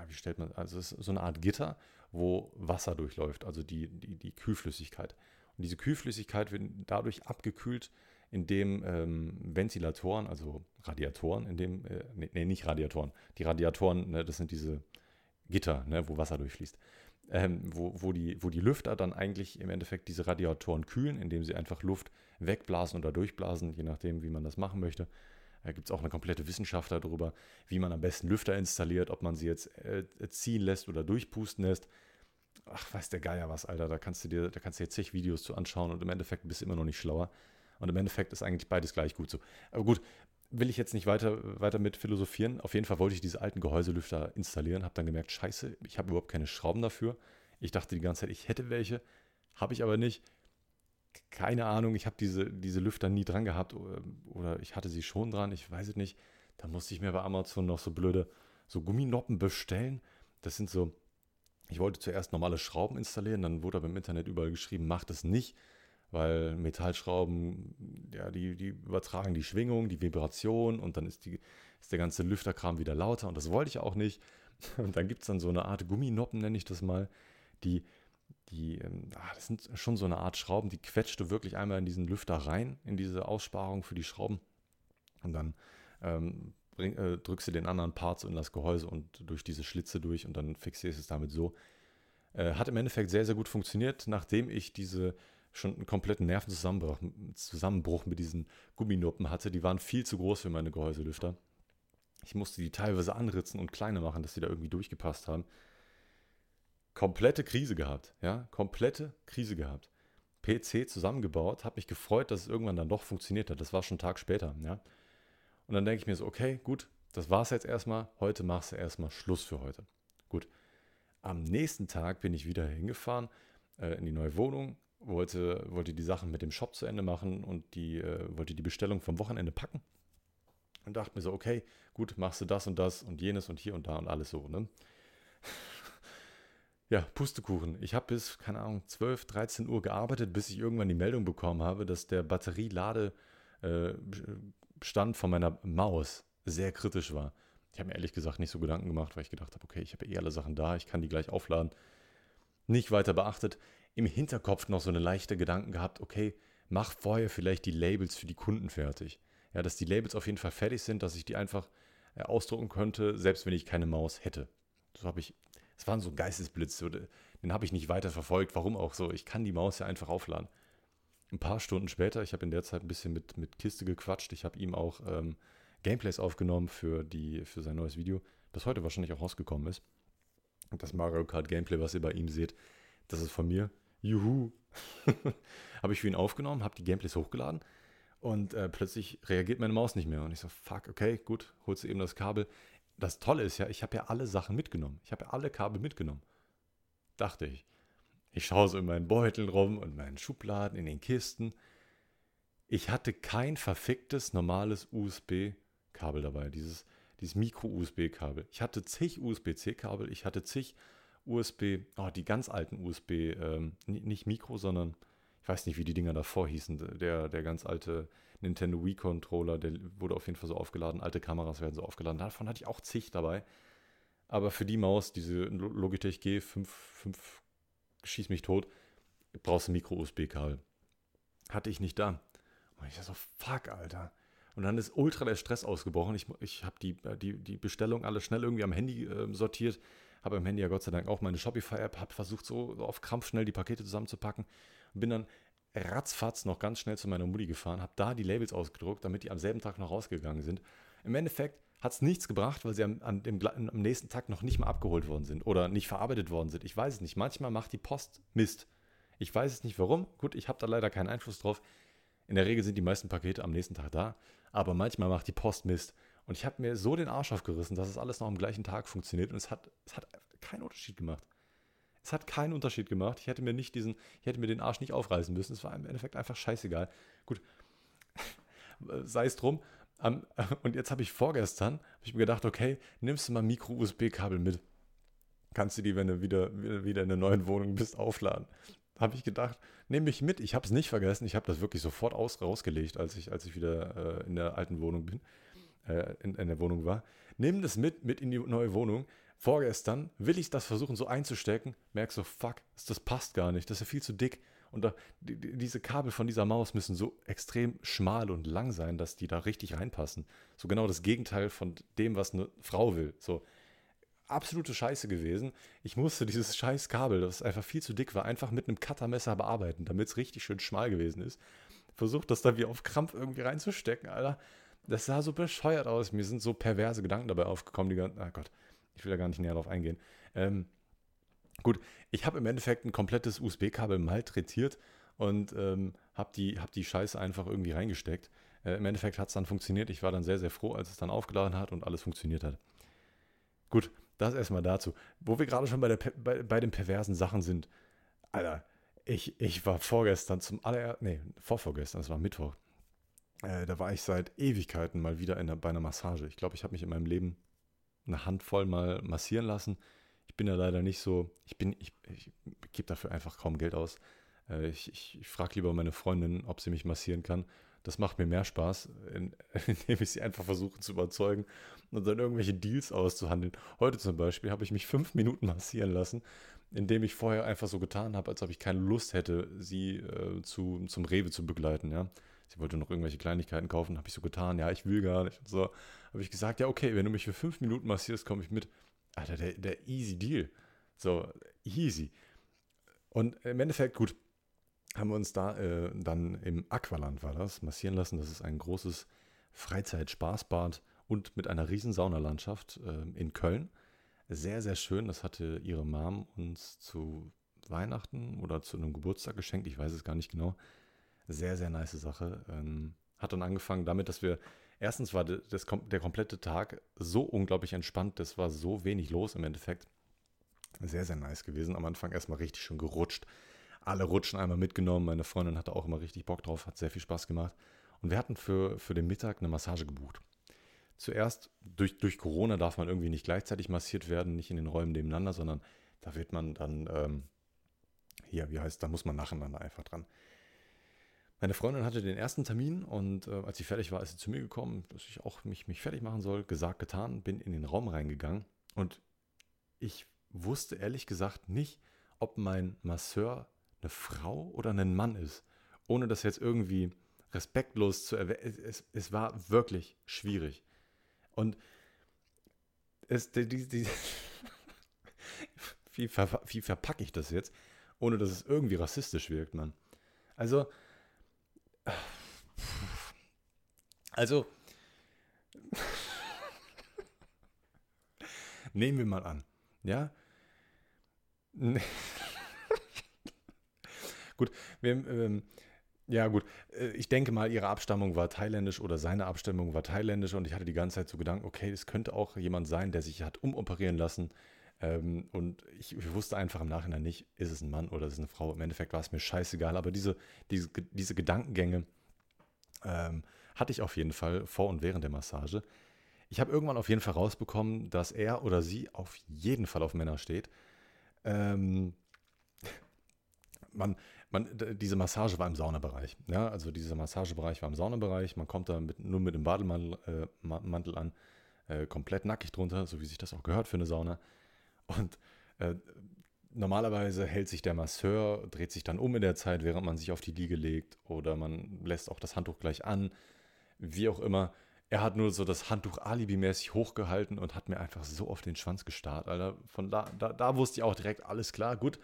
wie stellt man, also es ist so eine Art Gitter, wo Wasser durchläuft, also die, die, die Kühlflüssigkeit. Und diese Kühlflüssigkeit wird dadurch abgekühlt, indem ähm, Ventilatoren, also Radiatoren, in dem, äh, nee, nee, nicht Radiatoren, die Radiatoren, ne, das sind diese Gitter, ne, wo Wasser durchfließt, ähm, wo, wo, die, wo die Lüfter dann eigentlich im Endeffekt diese Radiatoren kühlen, indem sie einfach Luft wegblasen oder durchblasen, je nachdem, wie man das machen möchte. Da gibt es auch eine komplette Wissenschaft darüber, wie man am besten Lüfter installiert, ob man sie jetzt äh, ziehen lässt oder durchpusten lässt. Ach, weiß der Geier was, Alter. Da kannst du dir, da kannst du dir zig Videos zu anschauen und im Endeffekt bist du immer noch nicht schlauer. Und im Endeffekt ist eigentlich beides gleich gut so. Aber gut, will ich jetzt nicht weiter, weiter mit philosophieren. Auf jeden Fall wollte ich diese alten Gehäuselüfter installieren, habe dann gemerkt, scheiße, ich habe überhaupt keine Schrauben dafür. Ich dachte die ganze Zeit, ich hätte welche, habe ich aber nicht. Keine Ahnung, ich habe diese, diese Lüfter nie dran gehabt oder ich hatte sie schon dran, ich weiß es nicht. Da musste ich mir bei Amazon noch so blöde so Gumminoppen bestellen. Das sind so, ich wollte zuerst normale Schrauben installieren, dann wurde aber im Internet überall geschrieben, mach das nicht weil Metallschrauben, ja, die, die übertragen die Schwingung, die Vibration und dann ist, die, ist der ganze Lüfterkram wieder lauter und das wollte ich auch nicht. Und dann gibt es dann so eine Art Gumminoppen, nenne ich das mal, die, die, ähm, ach, das sind schon so eine Art Schrauben, die quetscht du wirklich einmal in diesen Lüfter rein, in diese Aussparung für die Schrauben und dann ähm, bring, äh, drückst du den anderen Part in das Gehäuse und durch diese Schlitze durch und dann fixierst du es damit so. Äh, hat im Endeffekt sehr, sehr gut funktioniert, nachdem ich diese schon einen kompletten Nervenzusammenbruch Zusammenbruch mit diesen Gumminoppen hatte. Die waren viel zu groß für meine Gehäuselüfter. Ich musste die teilweise anritzen und kleiner machen, dass sie da irgendwie durchgepasst haben. Komplette Krise gehabt, ja, komplette Krise gehabt. PC zusammengebaut, habe mich gefreut, dass es irgendwann dann doch funktioniert hat. Das war schon einen Tag später, ja. Und dann denke ich mir so, okay, gut, das war's jetzt erstmal. Heute machst du erstmal Schluss für heute. Gut. Am nächsten Tag bin ich wieder hingefahren äh, in die neue Wohnung, wollte, wollte die Sachen mit dem Shop zu Ende machen und die, äh, wollte die Bestellung vom Wochenende packen. Und dachte mir so, okay, gut, machst du das und das und jenes und hier und da und alles so, ne? Ja, Pustekuchen. Ich habe bis, keine Ahnung, 12, 13 Uhr gearbeitet, bis ich irgendwann die Meldung bekommen habe, dass der Batterieladestand äh, von meiner Maus sehr kritisch war. Ich habe mir ehrlich gesagt nicht so Gedanken gemacht, weil ich gedacht habe, okay, ich habe eh alle Sachen da, ich kann die gleich aufladen. Nicht weiter beachtet im Hinterkopf noch so eine leichte Gedanken gehabt, okay, mach vorher vielleicht die Labels für die Kunden fertig. Ja, dass die Labels auf jeden Fall fertig sind, dass ich die einfach äh, ausdrucken könnte, selbst wenn ich keine Maus hätte. So habe ich, es war so Geistesblitz, den habe ich nicht weiter verfolgt. Warum auch so? Ich kann die Maus ja einfach aufladen. Ein paar Stunden später, ich habe in der Zeit ein bisschen mit, mit Kiste gequatscht. Ich habe ihm auch ähm, Gameplays aufgenommen für, die, für sein neues Video, das heute wahrscheinlich auch rausgekommen ist. Das Mario Kart Gameplay, was ihr bei ihm seht, das ist von mir. Juhu. habe ich für ihn aufgenommen, habe die Gameplays hochgeladen und äh, plötzlich reagiert meine Maus nicht mehr. Und ich so, fuck, okay, gut, holst du eben das Kabel. Das Tolle ist ja, ich habe ja alle Sachen mitgenommen. Ich habe ja alle Kabel mitgenommen. Dachte ich. Ich schaue so in meinen Beuteln rum und meinen Schubladen, in den Kisten. Ich hatte kein verficktes normales USB-Kabel dabei, dieses, dieses Micro-USB-Kabel. Ich hatte zig USB-C-Kabel, ich hatte zig USB, oh, die ganz alten USB, ähm, nicht Mikro, sondern ich weiß nicht, wie die Dinger davor hießen. Der, der ganz alte Nintendo Wii Controller, der wurde auf jeden Fall so aufgeladen. Alte Kameras werden so aufgeladen. Davon hatte ich auch zig dabei. Aber für die Maus, diese Logitech G5, 5, schieß mich tot, brauchst du Micro-USB-Kabel. Hatte ich nicht da. Und ich dachte so, fuck, Alter. Und dann ist ultra der Stress ausgebrochen. Ich, ich habe die, die, die Bestellung alle schnell irgendwie am Handy äh, sortiert habe im Handy ja Gott sei Dank auch meine Shopify-App, habe versucht, so auf Krampf schnell die Pakete zusammenzupacken bin dann ratzfatz noch ganz schnell zu meiner Mutti gefahren, habe da die Labels ausgedruckt, damit die am selben Tag noch rausgegangen sind. Im Endeffekt hat es nichts gebracht, weil sie am, an dem, am nächsten Tag noch nicht mal abgeholt worden sind oder nicht verarbeitet worden sind. Ich weiß es nicht. Manchmal macht die Post Mist. Ich weiß es nicht warum. Gut, ich habe da leider keinen Einfluss drauf. In der Regel sind die meisten Pakete am nächsten Tag da, aber manchmal macht die Post Mist Und ich habe mir so den Arsch aufgerissen, dass es alles noch am gleichen Tag funktioniert und es hat, es hat keinen Unterschied gemacht. Es hat keinen Unterschied gemacht. Ich hätte mir nicht diesen, ich hätte mir den Arsch nicht aufreißen müssen. Es war im Endeffekt einfach scheißegal. Gut, sei es drum. und jetzt habe ich vorgestern, habe ich mir gedacht, okay, nimmst du mal Micro-USB-Kabel mit. Kannst du die, wenn du wieder, wieder in der neuen Wohnung bist, aufladen. Habe ich gedacht, nehme ich mit. Ich habe es nicht vergessen. Ich habe das wirklich sofort aus, rausgelegt, als ich, als ich wieder äh, in der alten Wohnung bin äh, in, in, der Wohnung war. Nimm das mit, mit in die neue Wohnung. Vorgestern will ich das versuchen so einzustecken, merkst so, fuck, das passt gar nicht, das ist ja viel zu dick. Und da, die, diese Kabel von dieser Maus müssen so extrem schmal und lang sein, dass die da richtig reinpassen. So genau das Gegenteil von dem, was eine Frau will. So absolute Scheiße gewesen. Ich musste dieses scheiß Kabel, das einfach viel zu dick war, einfach mit einem Cuttermesser bearbeiten, damit es richtig schön schmal gewesen ist. Versucht das da wie auf Krampf irgendwie reinzustecken, Alter. Das sah so bescheuert aus. Mir sind so perverse Gedanken dabei aufgekommen, die ganzen. Ah Gott, ich will da gar nicht näher drauf eingehen. Ähm, gut, ich habe im Endeffekt ein komplettes USB-Kabel malträtiert und ähm, habe die, hab die Scheiße einfach irgendwie reingesteckt. Äh, Im Endeffekt hat es dann funktioniert. Ich war dann sehr, sehr froh, als es dann aufgeladen hat und alles funktioniert hat. Gut, das erstmal dazu. Wo wir gerade schon bei, der, bei, bei den perversen Sachen sind. Alter, ich, ich war vorgestern zum allerersten, nee, vorvorgestern, es war Mittwoch, äh, da war ich seit Ewigkeiten mal wieder in, bei einer Massage. Ich glaube, ich habe mich in meinem Leben eine Handvoll mal massieren lassen. Ich bin ja leider nicht so, ich bin, ich, ich gebe dafür einfach kaum Geld aus. Äh, ich, ich, ich frage lieber meine Freundin, ob sie mich massieren kann. Das macht mir mehr Spaß, indem ich sie einfach versuche zu überzeugen und dann irgendwelche Deals auszuhandeln. Heute zum Beispiel habe ich mich fünf Minuten massieren lassen, indem ich vorher einfach so getan habe, als ob ich keine Lust hätte, sie äh, zu, zum Rewe zu begleiten. Ja? Sie wollte noch irgendwelche Kleinigkeiten kaufen, habe ich so getan, ja, ich will gar nicht. Und so habe ich gesagt, ja, okay, wenn du mich für fünf Minuten massierst, komme ich mit. Alter, der, der easy Deal. So, easy. Und im Endeffekt, gut, haben wir uns da äh, dann im Aqualand war das, massieren lassen. Das ist ein großes Freizeit-Spaßbad und mit einer riesen Saunalandschaft äh, in Köln. Sehr, sehr schön. Das hatte ihre Mom uns zu Weihnachten oder zu einem Geburtstag geschenkt. Ich weiß es gar nicht genau. Sehr, sehr nice Sache. Ähm, hat dann angefangen damit, dass wir, erstens war das, der komplette Tag so unglaublich entspannt, das war so wenig los im Endeffekt. Sehr, sehr nice gewesen. Am Anfang erstmal richtig schön gerutscht. Alle Rutschen einmal mitgenommen. Meine Freundin hatte auch immer richtig Bock drauf, hat sehr viel Spaß gemacht. Und wir hatten für, für den Mittag eine Massage gebucht. Zuerst, durch, durch Corona darf man irgendwie nicht gleichzeitig massiert werden, nicht in den Räumen nebeneinander, sondern da wird man dann, ähm, hier, wie heißt, da muss man nacheinander einfach dran. Meine Freundin hatte den ersten Termin und äh, als sie fertig war, ist sie zu mir gekommen, dass ich auch mich, mich fertig machen soll. Gesagt, getan, bin in den Raum reingegangen und ich wusste ehrlich gesagt nicht, ob mein Masseur eine Frau oder ein Mann ist. Ohne das jetzt irgendwie respektlos zu erwähnen. Es, es, es, war wirklich schwierig. Und es, die, die, die wie, ver, wie verpacke ich das jetzt, ohne dass es irgendwie rassistisch wirkt, Mann? Also, also, nehmen wir mal an, ja? gut, wir, ähm, ja gut, äh, ich denke mal, ihre Abstammung war thailändisch oder seine Abstammung war thailändisch und ich hatte die ganze Zeit so Gedanken, okay, es könnte auch jemand sein, der sich hat umoperieren lassen. Ähm, und ich, ich, wusste einfach im Nachhinein nicht, ist es ein Mann oder ist es eine Frau. Im Endeffekt war es mir scheißegal, aber diese, diese, diese Gedankengänge, ähm, hatte ich auf jeden Fall vor und während der Massage. Ich habe irgendwann auf jeden Fall rausbekommen, dass er oder sie auf jeden Fall auf Männer steht. Ähm, man, man, diese Massage war im Saunabereich. Ja, also dieser Massagebereich war im Saunabereich. Man kommt da mit, nur mit dem Bademantel äh, Mantel an, äh, komplett nackig drunter, so wie sich das auch gehört für eine Sauna. Und äh, normalerweise hält sich der Masseur, dreht sich dann um in der Zeit, während man sich auf die Liege legt oder man lässt auch das Handtuch gleich an, wie auch immer. Er hat nur so das Handtuch alibimäßig hochgehalten und hat mir einfach so auf den Schwanz gestarrt, Alter. Von da, da, da wusste ich auch direkt, alles klar, gut.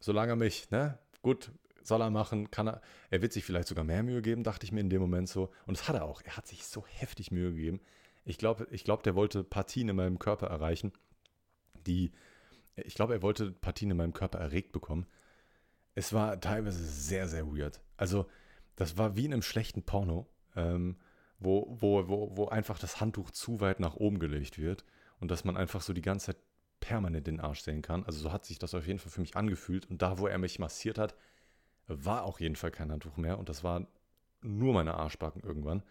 Solange er mich, ne, gut, soll er machen, kann er. Er wird sich vielleicht sogar mehr Mühe geben, dachte ich mir in dem Moment so. Und das hat er auch. Er hat sich so heftig Mühe gegeben. Ich glaube, ich glaub, der wollte Partien in meinem Körper erreichen, die ich glaube, er wollte Partien in meinem Körper erregt bekommen. Es war teilweise sehr, sehr weird. Also, das war wie in einem schlechten Porno, ähm, wo, wo, wo, wo einfach das Handtuch zu weit nach oben gelegt wird und dass man einfach so die ganze Zeit permanent den Arsch sehen kann. Also so hat sich das auf jeden Fall für mich angefühlt. Und da, wo er mich massiert hat, war auf jeden Fall kein Handtuch mehr. Und das war nur meine Arschbacken irgendwann.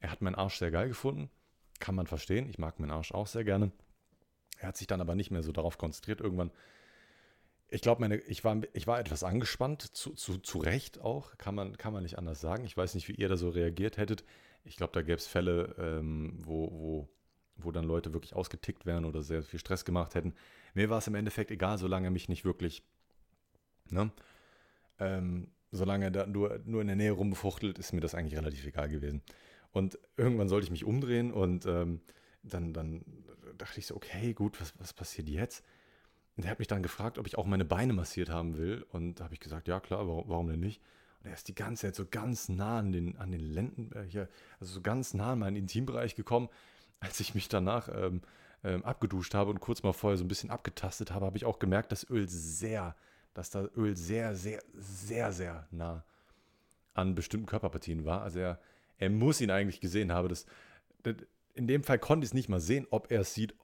Er hat meinen Arsch sehr geil gefunden. Kann man verstehen. Ich mag meinen Arsch auch sehr gerne. Er hat sich dann aber nicht mehr so darauf konzentriert. Irgendwann, ich glaube, ich war, ich war etwas angespannt, zu, zu, zu Recht auch, kann man, kann man nicht anders sagen. Ich weiß nicht, wie ihr da so reagiert hättet. Ich glaube, da gäbe es Fälle, ähm, wo, wo wo dann Leute wirklich ausgetickt wären oder sehr viel Stress gemacht hätten. Mir war es im Endeffekt egal, solange er mich nicht wirklich, ne, ähm, solange er da nur, nur in der Nähe rumbefuchtelt, ist mir das eigentlich relativ egal gewesen. Und irgendwann sollte ich mich umdrehen und ähm, dann, dann dachte ich so, okay, gut, was, was passiert jetzt? Und er hat mich dann gefragt, ob ich auch meine Beine massiert haben will. Und da habe ich gesagt, ja klar, warum, warum denn nicht? Und er ist die ganze Zeit so ganz nah an den, an den Lenden, äh, hier, also so ganz nah in meinen Intimbereich gekommen als ich mich danach ähm, ähm, abgeduscht habe und kurz mal vorher so ein bisschen abgetastet habe, habe ich auch gemerkt, dass Öl sehr, dass da Öl sehr, sehr, sehr, sehr nah an bestimmten Körperpartien war. Also er, er muss ihn eigentlich gesehen haben. Das, das, in dem Fall konnte ich es nicht mal sehen, ob er es sieht,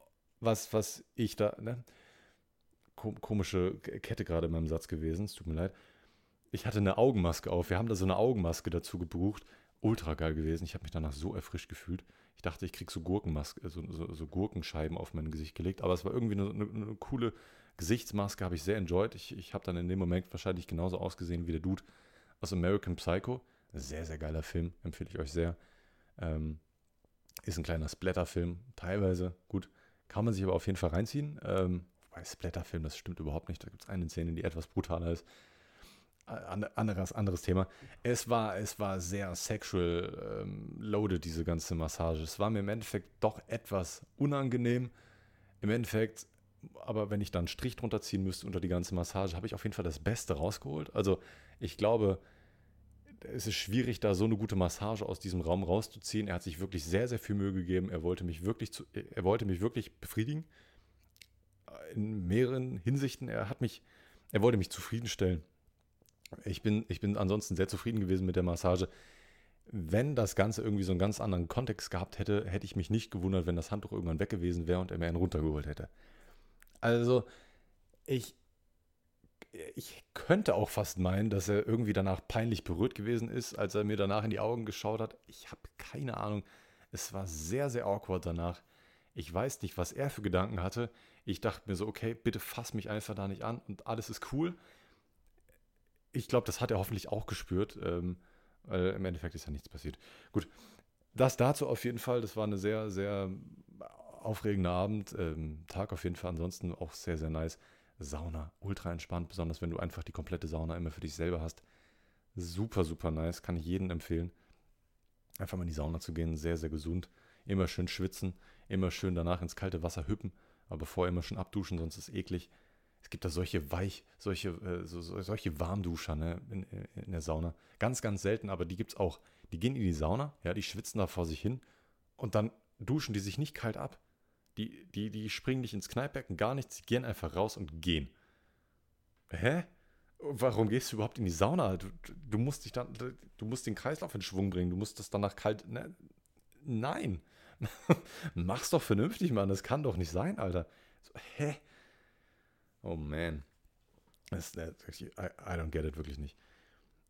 was, was ich da. Ne? Komische Kette gerade in meinem Satz gewesen, es tut mir leid. Ich hatte eine Augenmaske auf. Wir haben da so eine Augenmaske dazu gebucht. Ultra geil gewesen. Ich habe mich danach so erfrischt gefühlt. Ich dachte, ich kriege so Gurkenmaske, so, so, so, Gurkenscheiben auf mein Gesicht gelegt, aber es war irgendwie eine, eine, eine coole Gesichtsmaske, habe ich sehr enjoyed. Ich, ich habe dann in dem Moment wahrscheinlich genauso ausgesehen wie der Dude aus American Psycho. Sehr, sehr geiler Film, empfehle ich euch sehr. Ähm, ist ein kleiner Splatter-Film, teilweise. Gut, kann man sich aber auf jeden Fall reinziehen. Ähm, wobei Splatter-Film, das stimmt überhaupt nicht. Da gibt es eine Szene, die etwas brutaler ist anderes, anderes Thema. Es war, es war sehr sexual ähm, loaded, diese ganze Massage. Es war mir im Endeffekt doch etwas unangenehm. Im Endeffekt, aber wenn ich dann einen Strich drunter ziehen müsste unter die ganze Massage, habe ich auf jeden Fall das Beste rausgeholt. Also ich glaube, es ist schwierig, da so eine gute Massage aus diesem Raum rauszuziehen. Er hat sich wirklich sehr, sehr viel Mühe gegeben. Er wollte mich wirklich, zu, er wollte mich wirklich befriedigen. In mehreren Hinsichten. Er hat mich, er wollte mich zufriedenstellen. Ich bin, ich bin ansonsten sehr zufrieden gewesen mit der Massage. Wenn das Ganze irgendwie so einen ganz anderen Kontext gehabt hätte, hätte ich mich nicht gewundert, wenn das Handtuch irgendwann weg gewesen wäre und er mir einen runtergeholt hätte. Also, ich, ich könnte auch fast meinen, dass er irgendwie danach peinlich berührt gewesen ist, als er mir danach in die Augen geschaut hat. Ich habe keine Ahnung. Es war sehr, sehr awkward danach. Ich weiß nicht, was er für Gedanken hatte. Ich dachte mir so, okay, bitte fass mich einfach da nicht an und alles ist cool ich glaube, das hat er hoffentlich auch gespürt, ähm, weil im Endeffekt ist ja nichts passiert. Gut, das dazu auf jeden Fall. Das war eine sehr, sehr aufregender Abend. Ähm, Tag auf jeden Fall ansonsten auch sehr, sehr nice. Sauna, ultra entspannt, besonders wenn du einfach die komplette Sauna immer für dich selber hast. Super, super nice, kann ich jedem empfehlen. Einfach mal in die Sauna zu gehen, sehr, sehr gesund. Immer schön schwitzen, immer schön danach ins kalte Wasser hüppen, aber vorher immer schön abduschen, sonst ist es eklig. Es gibt da solche Weich, solche, äh, so, solche Warmduscher ne, in, in, der Sauna. Ganz, ganz selten, aber die gibt es auch. Die gehen in die Sauna, ja, die schwitzen da vor sich hin und dann duschen die sich nicht kalt ab. Die, die, die springen nicht ins Kneippbecken, gar nichts, die gehen einfach raus und gehen. Hä? Warum gehst du überhaupt in die Sauna? Du, du musst dich dann, du musst den Kreislauf in Schwung bringen, du musst das danach kalt. Ne? Nein. Mach's doch vernünftig, Mann. Das kann doch nicht sein, Alter. So, hä? Oh man. Das, das, I, I don't get it wirklich nicht.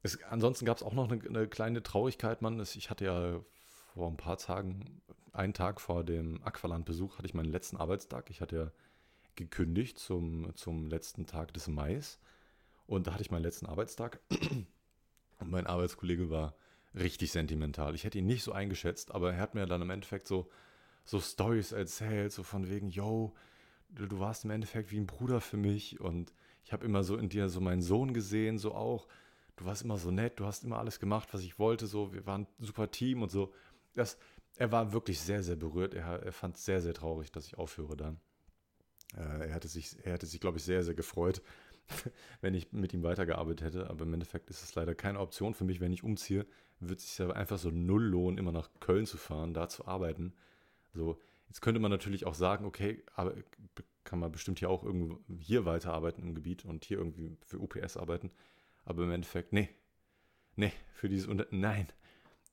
Es, ansonsten gab es auch noch eine, eine, kleine Traurigkeit, Mann. Ich hatte ja vor ein paar Tagen, einen Tag vor dem Aqualand-Besuch, hatte ich meinen letzten Arbeitstag. Ich hatte ja gekündigt zum, zum letzten Tag des Mais. Und da hatte ich meinen letzten Arbeitstag. Und mein Arbeitskollege war richtig sentimental. Ich hätte ihn nicht so eingeschätzt, aber er hat mir dann im Endeffekt so, so Stories erzählt, so von wegen, yo, du, warst im Endeffekt wie ein Bruder für mich und ich habe immer so in dir so meinen Sohn gesehen, so auch. Du warst immer so nett, du hast immer alles gemacht, was ich wollte, so. Wir waren ein super Team und so. Das, er war wirklich sehr, sehr berührt. Er, er fand es sehr, sehr traurig, dass ich aufhöre dann. Äh, er hatte sich, er hätte sich, glaube ich, sehr, sehr gefreut, wenn ich mit ihm weitergearbeitet hätte. Aber im Endeffekt ist es leider keine Option für mich, wenn ich umziehe, wird es sich ja einfach so null lohnen, immer nach Köln zu fahren, da zu arbeiten. So, Jetzt könnte man natürlich auch sagen, okay, aber kann man bestimmt hier auch irgendwo hier weiterarbeiten im Gebiet und hier irgendwie für UPS arbeiten. Aber im Endeffekt, nee. Nee, für dieses Unter Nein.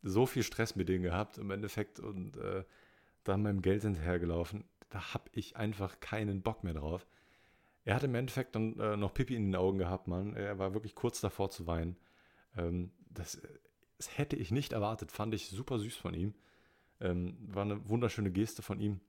so viel Stress mit denen gehabt im Endeffekt und äh, da meinem Geld hinterhergelaufen. Da habe ich einfach keinen Bock mehr drauf. Er hat im Endeffekt dann äh, noch Pipi in den Augen gehabt, Mann. Er war wirklich kurz davor zu weinen. Ähm, das, das, hätte ich nicht erwartet, fand ich super süß von ihm. Ähm, war eine wunderschöne Geste von ihm.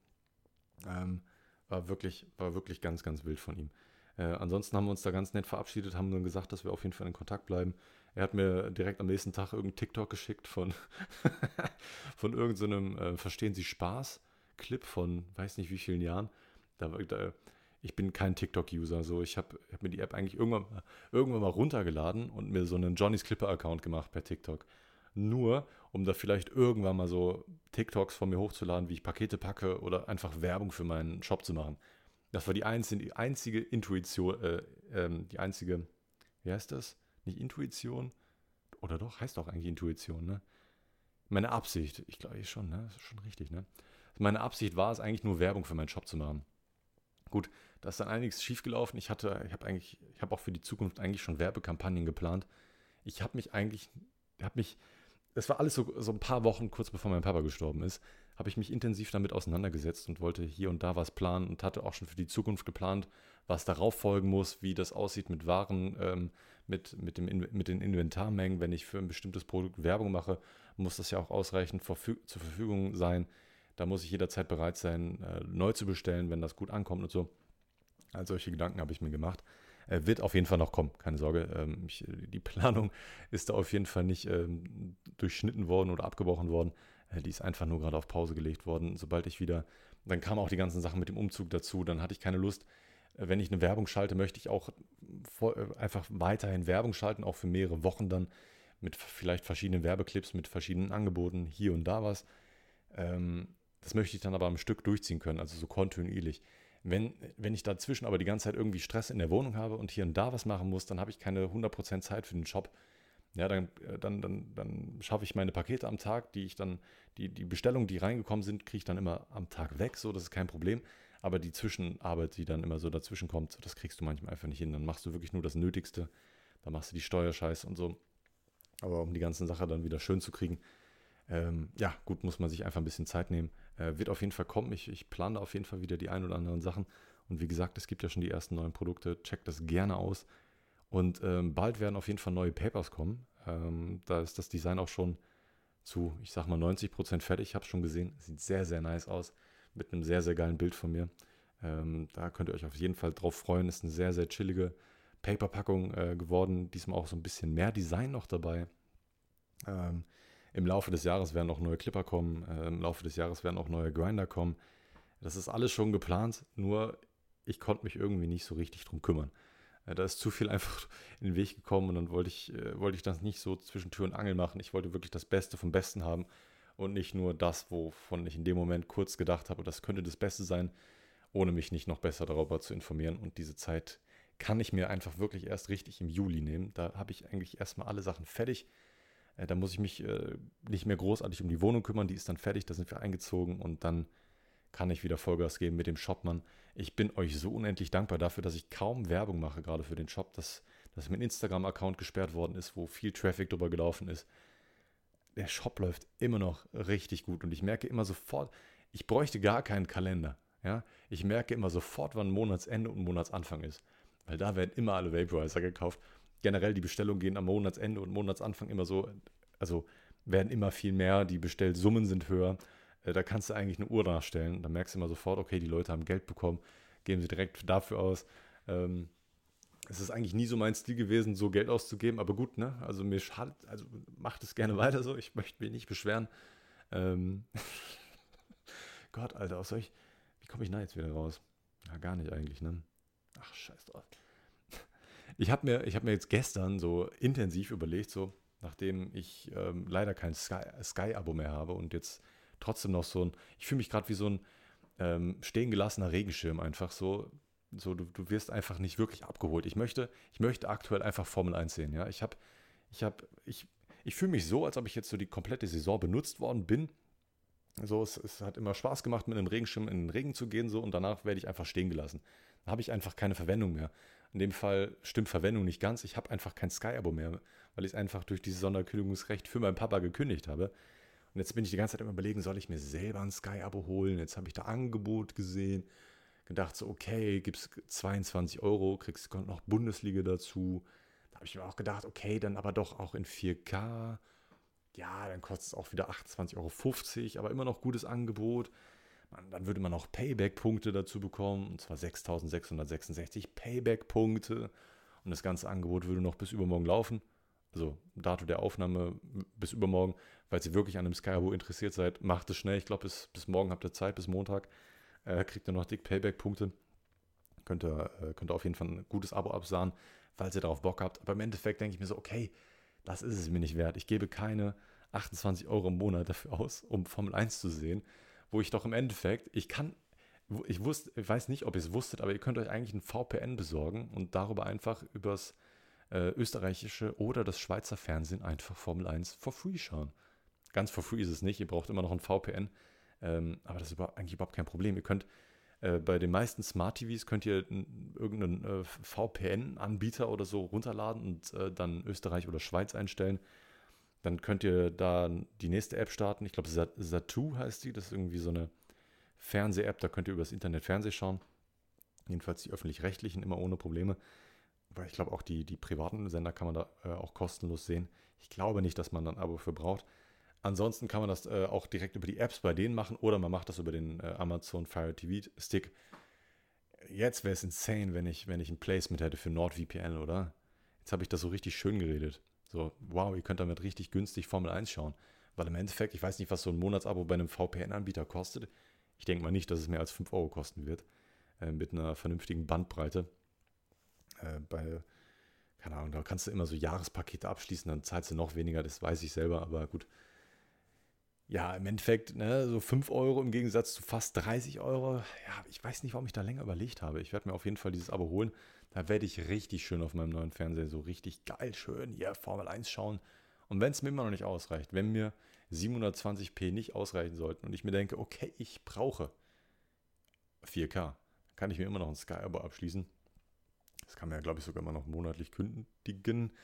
Ähm, war, wirklich, war wirklich ganz, ganz wild von ihm. Äh, ansonsten haben wir uns da ganz nett verabschiedet, haben dann gesagt, dass wir auf jeden Fall in Kontakt bleiben. Er hat mir direkt am nächsten Tag irgendeinen TikTok geschickt von, von irgendeinem so äh, Verstehen Sie Spaß Clip von weiß nicht wie vielen Jahren. Da, da ich bin kein TikTok-User, so ich habe hab mir die App eigentlich irgendwann, irgendwann mal runtergeladen und mir so einen Johnny's Clipper-Account gemacht per TikTok. Nur, um da vielleicht irgendwann mal so TikToks von mir hochzuladen, wie ich Pakete packe oder einfach Werbung für meinen Shop zu machen. Das war die einzige, die einzige Intuition, äh, ähm, die einzige, wie heißt das? Nicht Intuition? Oder doch? Heißt doch eigentlich Intuition, ne? Meine Absicht, ich glaube schon, ne? Das ist schon richtig, ne? Meine Absicht war es eigentlich nur Werbung für meinen Shop zu machen. Gut, da ist dann einiges schiefgelaufen. Ich hatte, ich habe eigentlich, ich habe auch für die Zukunft eigentlich schon Werbekampagnen geplant. Ich habe mich eigentlich, habe mich, das war alles so, so ein paar Wochen kurz bevor mein Papa gestorben ist, habe ich mich intensiv damit auseinandergesetzt und wollte hier und da was planen und hatte auch schon für die Zukunft geplant, was darauf folgen muss, wie das aussieht mit Waren, ähm, mit, mit, dem, mit den Inventarmengen. Wenn ich für ein bestimmtes Produkt Werbung mache, muss das ja auch ausreichend zur Verfügung sein. Da muss ich jederzeit bereit sein, äh, neu zu bestellen, wenn das gut ankommt und so. All solche Gedanken habe ich mir gemacht. Äh, wird auf jeden Fall noch kommen, keine Sorge. Ähm, ich, die Planung ist da auf jeden Fall nicht ähm, durchschnitten worden oder abgebrochen worden. Äh, die ist einfach nur gerade auf Pause gelegt worden. Sobald ich wieder, dann kamen auch die ganzen Sachen mit dem Umzug dazu, dann hatte ich keine Lust. Äh, wenn ich eine Werbung schalte, möchte ich auch vor, äh, einfach weiterhin Werbung schalten, auch für mehrere Wochen dann mit vielleicht verschiedenen Werbeclips, mit verschiedenen Angeboten, hier und da was. Ähm, das möchte ich dann aber am Stück durchziehen können, also so kontinuierlich. Wenn, wenn ich dazwischen aber die ganze Zeit irgendwie Stress in der Wohnung habe und hier und da was machen muss, dann habe ich keine 100% Zeit für den Job. Ja, dann, äh, dann, dann, dann schaffe ich meine Pakete am Tag, die ich dann, die, die Bestellungen, die reingekommen sind, kriege ich dann immer am Tag weg, so, das ist kein Problem. Aber die Zwischenarbeit, die dann immer so dazwischen kommt, das kriegst du manchmal einfach nicht hin. Dann machst du wirklich nur das Nötigste. Dann machst du die Steuerscheiße und so. Aber um die ganzen Sache dann wieder schön zu kriegen, ähm, ja, gut, muss man sich einfach ein bisschen Zeit nehmen. Äh, wird auf jeden Fall kommen. Ich, ich plane auf jeden Fall wieder die ein oder anderen Sachen. Und wie gesagt, es gibt ja schon die ersten neuen Produkte. Checkt das gerne aus. Und ähm, bald werden auf jeden Fall neue Papers kommen. Ähm, da ist das Design auch schon zu, ich sag mal, 90% fertig. Ich habe es schon gesehen. Sieht sehr, sehr nice aus. Mit einem sehr, sehr geilen Bild von mir. Ähm, da könnt ihr euch auf jeden Fall drauf freuen. Ist eine sehr, sehr chillige Paperpackung äh, geworden. Diesmal auch so ein bisschen mehr Design noch dabei. Ähm, im Laufe des Jahres werden auch neue Clipper kommen, äh, im Laufe des Jahres werden auch neue Grinder kommen. Das ist alles schon geplant, nur ich konnte mich irgendwie nicht so richtig drum kümmern. Äh, da ist zu viel einfach in den Weg gekommen und dann wollte ich, äh, wollte ich das nicht so zwischen Tür und Angel machen. Ich wollte wirklich das Beste vom Besten haben und nicht nur das, wovon ich in dem Moment kurz gedacht habe, das könnte das Beste sein, ohne mich nicht noch besser darüber zu informieren. Und diese Zeit kann ich mir einfach wirklich erst richtig im Juli nehmen. Da habe ich eigentlich erstmal alle Sachen fertig äh, da muss ich mich äh, nicht mehr großartig um die Wohnung kümmern, die ist dann fertig, da sind wir eingezogen und dann kann ich wieder Vollgas geben mit dem Shopmann. Ich bin euch so unendlich dankbar dafür, dass ich kaum Werbung mache, gerade für den Shop, dass, dass mein Instagram-Account gesperrt worden ist, wo viel Traffic drüber gelaufen ist. Der Shop läuft immer noch richtig gut und ich merke immer sofort, ich bräuchte gar keinen Kalender. Ja? Ich merke immer sofort, wann Monatsende und Monatsanfang ist. Weil da werden immer alle Vaporizer gekauft generell die Bestellungen gehen am Monatsende und Monatsanfang immer so, also werden immer viel mehr, die Bestellsummen sind höher. Äh, da kannst du eigentlich eine Uhr nachstellen. Da merkst du immer sofort, okay, die Leute haben Geld bekommen, geben sie direkt dafür aus. Ähm, es ist eigentlich nie so mein Stil gewesen, so Geld auszugeben, aber gut, ne? Also mir schadet, also macht es gerne weiter so, ich möchte mich nicht beschweren. Ähm Gott, Alter, soll ich, wie komme ich da jetzt wieder raus? Ja, gar nicht eigentlich, ne? Ach, scheiß drauf. Ich habe mir, hab mir jetzt gestern so intensiv überlegt, so nachdem ich ähm, leider kein Sky-Abo Sky mehr habe und jetzt trotzdem noch so ein, ich fühle mich gerade wie so ein ähm, stehen gelassener Regenschirm einfach so, so du, du wirst einfach nicht wirklich abgeholt. Ich möchte, ich möchte aktuell einfach Formel 1 sehen, ja. Ich habe, ich habe, ich, ich fühle mich so, als ob ich jetzt so die komplette Saison benutzt worden bin. So, es, es hat immer Spaß gemacht, mit einem Regenschirm in den Regen zu gehen, so, und danach werde ich einfach stehen gelassen. Da habe ich einfach keine Verwendung mehr. In dem Fall stimmt Verwendung nicht ganz. Ich habe einfach kein Sky-Abo mehr, weil ich es einfach durch dieses Sonderkündigungsrecht für meinen Papa gekündigt habe. Und jetzt bin ich die ganze Zeit immer überlegen, soll ich mir selber ein Sky-Abo holen? Jetzt habe ich da Angebot gesehen, gedacht so, okay, gibst 22 Euro, kriegst noch Bundesliga dazu. Da habe ich mir auch gedacht, okay, dann aber doch auch in 4K. Ja, dann kostet es auch wieder 28,50 Euro, aber immer noch gutes Angebot. Man, dann würde man noch Payback-Punkte dazu bekommen, und zwar 6666 Payback-Punkte. Und das ganze Angebot würde noch bis übermorgen laufen. Also Datum der Aufnahme bis übermorgen. Falls ihr wirklich an einem Skyabo interessiert seid, macht es schnell. Ich glaube, bis, bis morgen habt ihr Zeit, bis Montag. Äh, kriegt ihr noch dick Payback-Punkte. Könnt ihr, äh, könnt ihr auf jeden Fall ein gutes Abo absahen, falls ihr darauf Bock habt. Aber im Endeffekt denke ich mir so, okay, das ist es mir nicht wert. Ich gebe keine 28 Euro im Monat dafür aus, um Formel 1 zu sehen wo ich doch im Endeffekt, ich kann, ich wusste, ich weiß nicht, ob ihr es wusstet, aber ihr könnt euch eigentlich ein VPN besorgen und darüber einfach übers äh, österreichische oder das Schweizer Fernsehen einfach Formel 1 for free schauen. Ganz for free ist es nicht, ihr braucht immer noch ein VPN, ähm, aber das ist über, eigentlich überhaupt kein Problem. Ihr könnt äh, bei den meisten Smart TVs könnt ihr irgendeinen äh, VPN-Anbieter oder so runterladen und äh, dann Österreich oder Schweiz einstellen. Dann könnt ihr da die nächste App starten. Ich glaube, Satu heißt die. Das ist irgendwie so eine Fernseh-App. Da könnt ihr übers Internet Fernseh schauen. Jedenfalls die öffentlich-rechtlichen immer ohne Probleme. Aber ich glaube, auch die, die privaten Sender kann man da äh, auch kostenlos sehen. Ich glaube nicht, dass man dann ein Abo für braucht. Ansonsten kann man das äh, auch direkt über die Apps bei denen machen oder man macht das über den äh, Amazon Fire TV Stick. Jetzt wäre es insane, wenn ich, wenn ich ein Placement hätte für NordVPN, oder? Jetzt habe ich das so richtig schön geredet. So, wow, ihr könnt damit richtig günstig Formel 1 schauen. Weil im Endeffekt, ich weiß nicht, was so ein Monatsabo bei einem VPN-Anbieter kostet. Ich denke mal nicht, dass es mehr als 5 Euro kosten wird. Äh, mit einer vernünftigen Bandbreite. Äh, bei, keine Ahnung, da kannst du immer so Jahrespakete abschließen, dann zahlst du noch weniger, das weiß ich selber, aber gut. Ja, im Endeffekt, ne, so 5 Euro im Gegensatz zu fast 30 Euro. Ja, ich weiß nicht, warum ich da länger überlegt habe. Ich werde mir auf jeden Fall dieses Abo holen. Da werde ich richtig schön auf meinem neuen Fernseher so richtig geil schön hier Formel 1 schauen. Und wenn es mir immer noch nicht ausreicht, wenn mir 720p nicht ausreichen sollten und ich mir denke, okay, ich brauche 4K, kann ich mir immer noch ein Sky-Abo abschließen. Das kann man ja, glaube ich, sogar immer noch monatlich kündigen.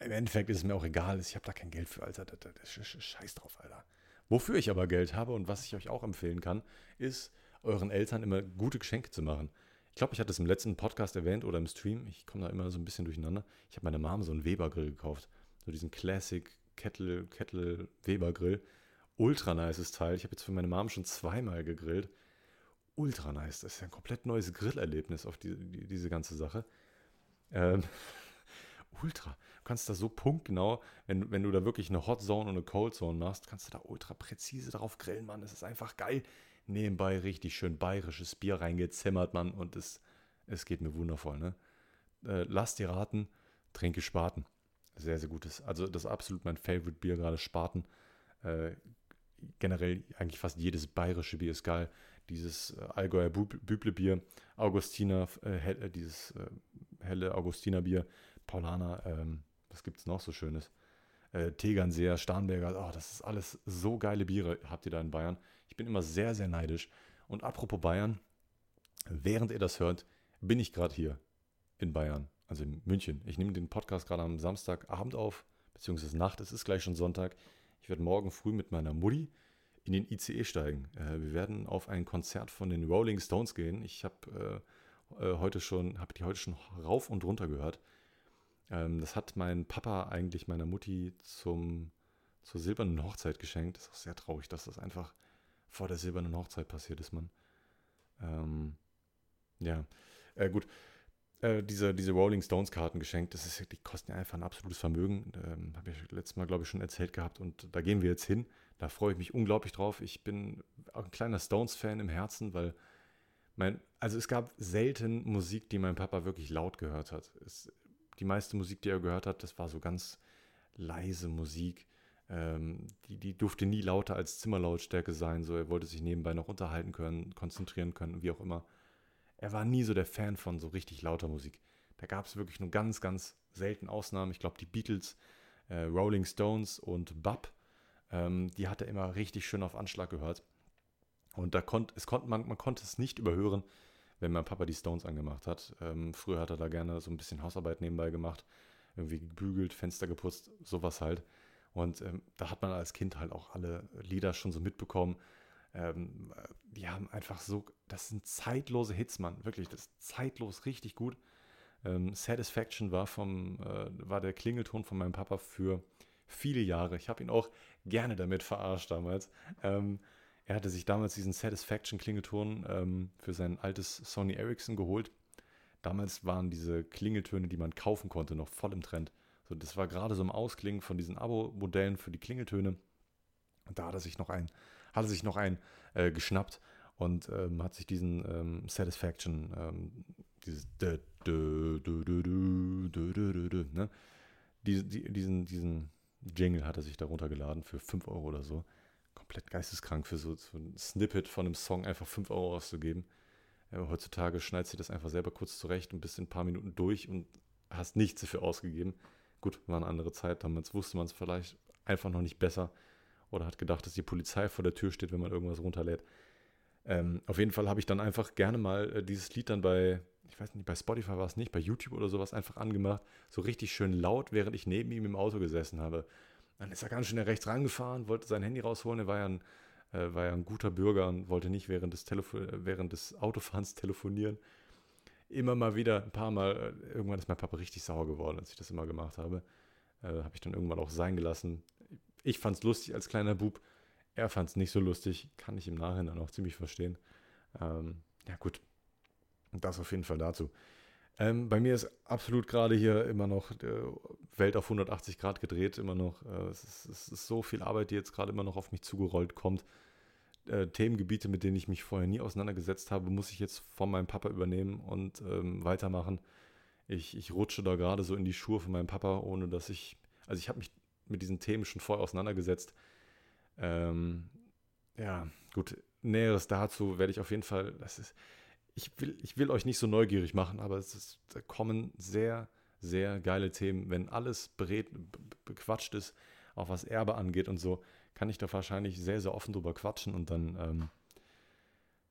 Im Endeffekt ist es mir auch egal, ich habe da kein Geld für, Alter. Scheiß drauf, Alter. Wofür ich aber Geld habe und was ich euch auch empfehlen kann, ist, euren Eltern immer gute Geschenke zu machen. Ich glaube, ich hatte es im letzten Podcast erwähnt oder im Stream. Ich komme da immer so ein bisschen durcheinander. Ich habe meiner Mom so einen Weber-Grill gekauft. So diesen Classic Kettle, Kettle Weber-Grill. Ultra nices Teil. Ich habe jetzt für meine Mom schon zweimal gegrillt. Ultra nice. Das ist ja ein komplett neues Grillerlebnis auf die, die, diese ganze Sache. Ähm, ultra. Du kannst da so punktgenau, wenn, wenn du da wirklich eine Hot Zone und eine Cold Zone machst, kannst du da ultra präzise drauf grillen, Mann. Das ist einfach geil nebenbei richtig schön bayerisches Bier reingezimmert, Mann, und es, es geht mir wundervoll, ne? Äh, lass dir raten, trinke Spaten. Sehr, sehr gutes. Also das ist absolut mein Favorite Bier, gerade Spaten. Äh, generell eigentlich fast jedes bayerische Bier ist geil. Dieses äh, Allgäuer Büble Bier, Augustiner, äh, hell, äh, dieses äh, helle Augustiner Bier, Paulaner, ähm, was gibt es noch so Schönes? Äh, Tegernseer, Starnberger, oh, das ist alles so geile Biere, habt ihr da in Bayern. Ich bin immer sehr, sehr neidisch. Und apropos Bayern, während ihr das hört, bin ich gerade hier in Bayern, also in München. Ich nehme den Podcast gerade am Samstagabend auf, beziehungsweise Nacht, es ist gleich schon Sonntag. Ich werde morgen früh mit meiner Mutti in den ICE steigen. Äh, wir werden auf ein Konzert von den Rolling Stones gehen. Ich habe äh, äh, heute schon, habe die heute schon rauf und runter gehört. Ähm, das hat mein Papa eigentlich meiner Mutti zum, zur silbernen Hochzeit geschenkt. Ist auch sehr traurig, dass das einfach vor der silbernen Hochzeit passiert ist, man. Ähm, ja, äh, gut. Äh, diese, diese Rolling Stones Karten geschenkt, das ist, die kosten ja einfach ein absolutes Vermögen. Ähm, Habe ich letztes Mal, glaube ich, schon erzählt gehabt. Und da gehen wir jetzt hin. Da freue ich mich unglaublich drauf. Ich bin ein kleiner Stones-Fan im Herzen, weil mein, also es gab selten Musik, die mein Papa wirklich laut gehört hat. Es, die meiste Musik, die er gehört hat, das war so ganz leise Musik. Ähm, die, die durfte nie lauter als Zimmerlautstärke sein. So, er wollte sich nebenbei noch unterhalten können, konzentrieren können, wie auch immer. Er war nie so der Fan von so richtig lauter Musik. Da gab es wirklich nur ganz, ganz selten Ausnahmen. Ich glaube, die Beatles, äh, Rolling Stones und Bub, ähm, die hat er immer richtig schön auf Anschlag gehört. Und da konnt, es konnt, man, man konnte es nicht überhören, wenn mein Papa die Stones angemacht hat. Ähm, früher hat er da gerne so ein bisschen Hausarbeit nebenbei gemacht, irgendwie gebügelt, Fenster geputzt, sowas halt. Und ähm, da hat man als Kind halt auch alle Lieder schon so mitbekommen. Ähm, die haben einfach so, das sind zeitlose Hits, Mann. Wirklich, das ist zeitlos richtig gut. Ähm, Satisfaction war, vom, äh, war der Klingelton von meinem Papa für viele Jahre. Ich habe ihn auch gerne damit verarscht damals. Ähm, er hatte sich damals diesen Satisfaction-Klingelton ähm, für sein altes Sony Ericsson geholt. Damals waren diese Klingeltöne, die man kaufen konnte, noch voll im Trend. So, das war gerade so im Ausklingen von diesen Abo-Modellen für die Klingeltöne. Und da hat er sich noch ein, hat er sich noch ein äh, geschnappt und ähm, hat sich diesen ähm, Satisfaction, ähm, dieses ne? diesen, diesen Jingle hat er sich darunter geladen für 5 Euro oder so. Komplett geisteskrank für so, so ein Snippet von einem Song einfach 5 Euro auszugeben. Ja, heutzutage schneidest du das einfach selber kurz zurecht und bist in ein paar Minuten durch und hast nichts dafür ausgegeben. Gut, war eine andere Zeit. Damals wusste man es vielleicht einfach noch nicht besser oder hat gedacht, dass die Polizei vor der Tür steht, wenn man irgendwas runterlädt. Ähm, auf jeden Fall habe ich dann einfach gerne mal äh, dieses Lied dann bei, ich weiß nicht, bei Spotify war es nicht, bei YouTube oder sowas einfach angemacht, so richtig schön laut, während ich neben ihm im Auto gesessen habe. Dann ist er ganz schnell rechts rangefahren, wollte sein Handy rausholen, er war ja ein, äh, war ja ein guter Bürger und wollte nicht während des, Telefo während des Autofahrens telefonieren. Immer mal wieder, ein paar Mal, äh, irgendwann ist mein Papa richtig sauer geworden, als ich das immer gemacht habe. Äh, habe ich dann irgendwann auch sein gelassen. Ich fand es lustig als kleiner Bub. Er fand es nicht so lustig. Kann ich im Nachhinein auch ziemlich verstehen. Ähm, ja, gut. Das auf jeden Fall dazu. Ähm, bei mir ist absolut gerade hier immer noch äh, Welt auf 180 Grad gedreht, immer noch. Äh, es, ist, es, ist, so viel Arbeit, die jetzt gerade immer noch auf mich zugerollt kommt. Äh, Themengebiete, mit denen ich mich vorher nie auseinandergesetzt habe, muss ich jetzt von meinem Papa übernehmen und ähm, weitermachen. Ich, ich rutsche da gerade so in die Schuhe von meinem Papa, ohne dass ich. Also ich habe mich mit diesen Themen schon vorher auseinandergesetzt. Ähm, ja, gut. Näheres dazu werde ich auf jeden Fall. Das ist, ich will, ich will euch nicht so neugierig machen, aber es ist, da kommen sehr, sehr geile Themen. Wenn alles berät, bequatscht ist, auch was Erbe angeht und so, kann ich da wahrscheinlich sehr, sehr offen drüber quatschen und dann ähm,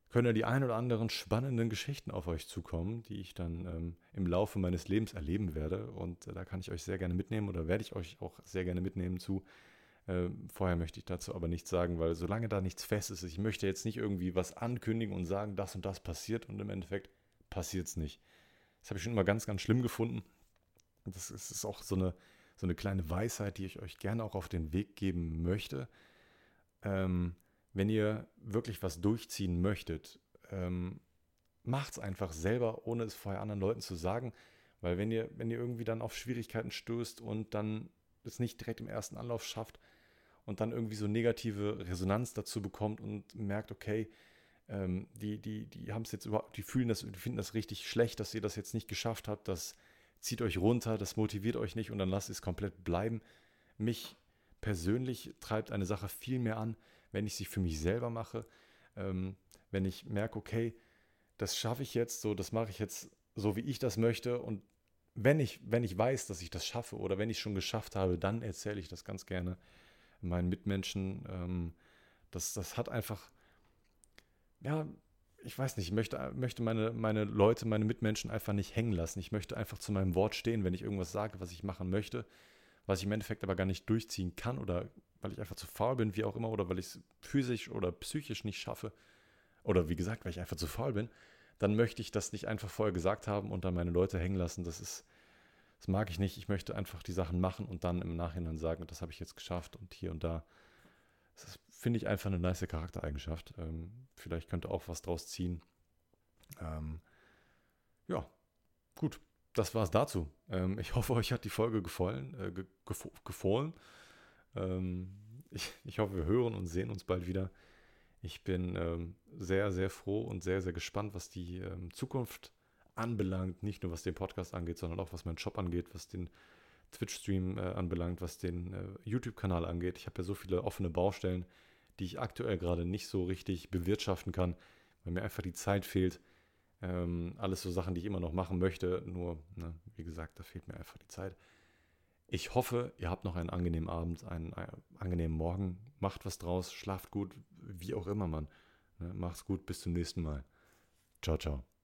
können ja die ein oder anderen spannenden Geschichten auf euch zukommen, die ich dann ähm, im Laufe meines Lebens erleben werde. Und äh, da kann ich euch sehr gerne mitnehmen oder werde ich euch auch sehr gerne mitnehmen zu. Äh, vorher möchte ich dazu aber nichts sagen, weil solange da nichts fest ist, ich möchte jetzt nicht irgendwie was ankündigen und sagen, das und das passiert und im Endeffekt passiert es nicht. Das habe ich schon immer ganz, ganz schlimm gefunden. Das ist, ist auch so eine, so eine kleine Weisheit, die ich euch gerne auch auf den Weg geben möchte. Ähm, wenn ihr wirklich was durchziehen möchtet, ähm, macht es einfach selber, ohne es vorher anderen Leuten zu sagen. Weil wenn ihr, wenn ihr irgendwie dann auf Schwierigkeiten stößt und dann es nicht direkt im ersten Anlauf schafft und dann irgendwie so negative Resonanz dazu bekommt und merkt, okay, ähm, die, die, die haben es jetzt überhaupt, die fühlen das, die finden das richtig schlecht, dass ihr das jetzt nicht geschafft habt, das zieht euch runter, das motiviert euch nicht und dann lasst es komplett bleiben. Mich persönlich treibt eine Sache viel mehr an, wenn ich sie für mich selber mache, ähm, wenn ich merke, okay, das schaffe ich jetzt so, das mache ich jetzt so, wie ich das möchte und wenn ich, wenn ich weiß, dass ich das schaffe oder wenn ich es schon geschafft habe, dann erzähle ich das ganz gerne meinen Mitmenschen. Ähm, das, das hat einfach, ja, ich weiß nicht, ich möchte, möchte meine, meine Leute, meine Mitmenschen einfach nicht hängen lassen. Ich möchte einfach zu meinem Wort stehen, wenn ich irgendwas sage, was ich machen möchte, was ich im Endeffekt aber gar nicht durchziehen kann oder weil ich einfach zu faul bin, wie auch immer, oder weil ich es physisch oder psychisch nicht schaffe, oder wie gesagt, weil ich einfach zu faul bin, dann möchte ich das nicht einfach vorher gesagt haben und dann meine Leute hängen lassen. Das ist, das mag ich nicht. Ich möchte einfach die Sachen machen und dann im Nachhinein sagen, das habe ich jetzt geschafft und hier und da. Das finde ich einfach eine nice Charaktereigenschaft. Ähm, vielleicht könnte auch was draus ziehen. Ähm, ja, gut. Das war es dazu. Ähm, ich hoffe, euch hat die Folge gefallen. Äh, ge gefallen. Ähm, ich, ich, hoffe, wir hören und sehen uns bald wieder. Ich bin ähm, sehr, sehr froh und sehr, sehr gespannt, was die ähm, Zukunft anbelangt. Nicht nur was den Podcast angeht, sondern auch was meinen Job angeht, was den Twitch-Stream äh, anbelangt, was den äh, YouTube-Kanal angeht. Ich habe ja so viele offene Baustellen, die ich aktuell gerade nicht so richtig bewirtschaften kann, weil mir einfach die Zeit fehlt. Ähm, alles so Sachen, die ich immer noch machen möchte. Nur, ne, wie gesagt, da fehlt mir einfach die Zeit. Ich hoffe, ihr habt noch einen angenehmen Abend, einen, einen angenehmen Morgen. Macht was draus, schlaft gut, wie auch immer, Mann. Ne, macht's gut, bis zum nächsten Mal. Ciao, ciao.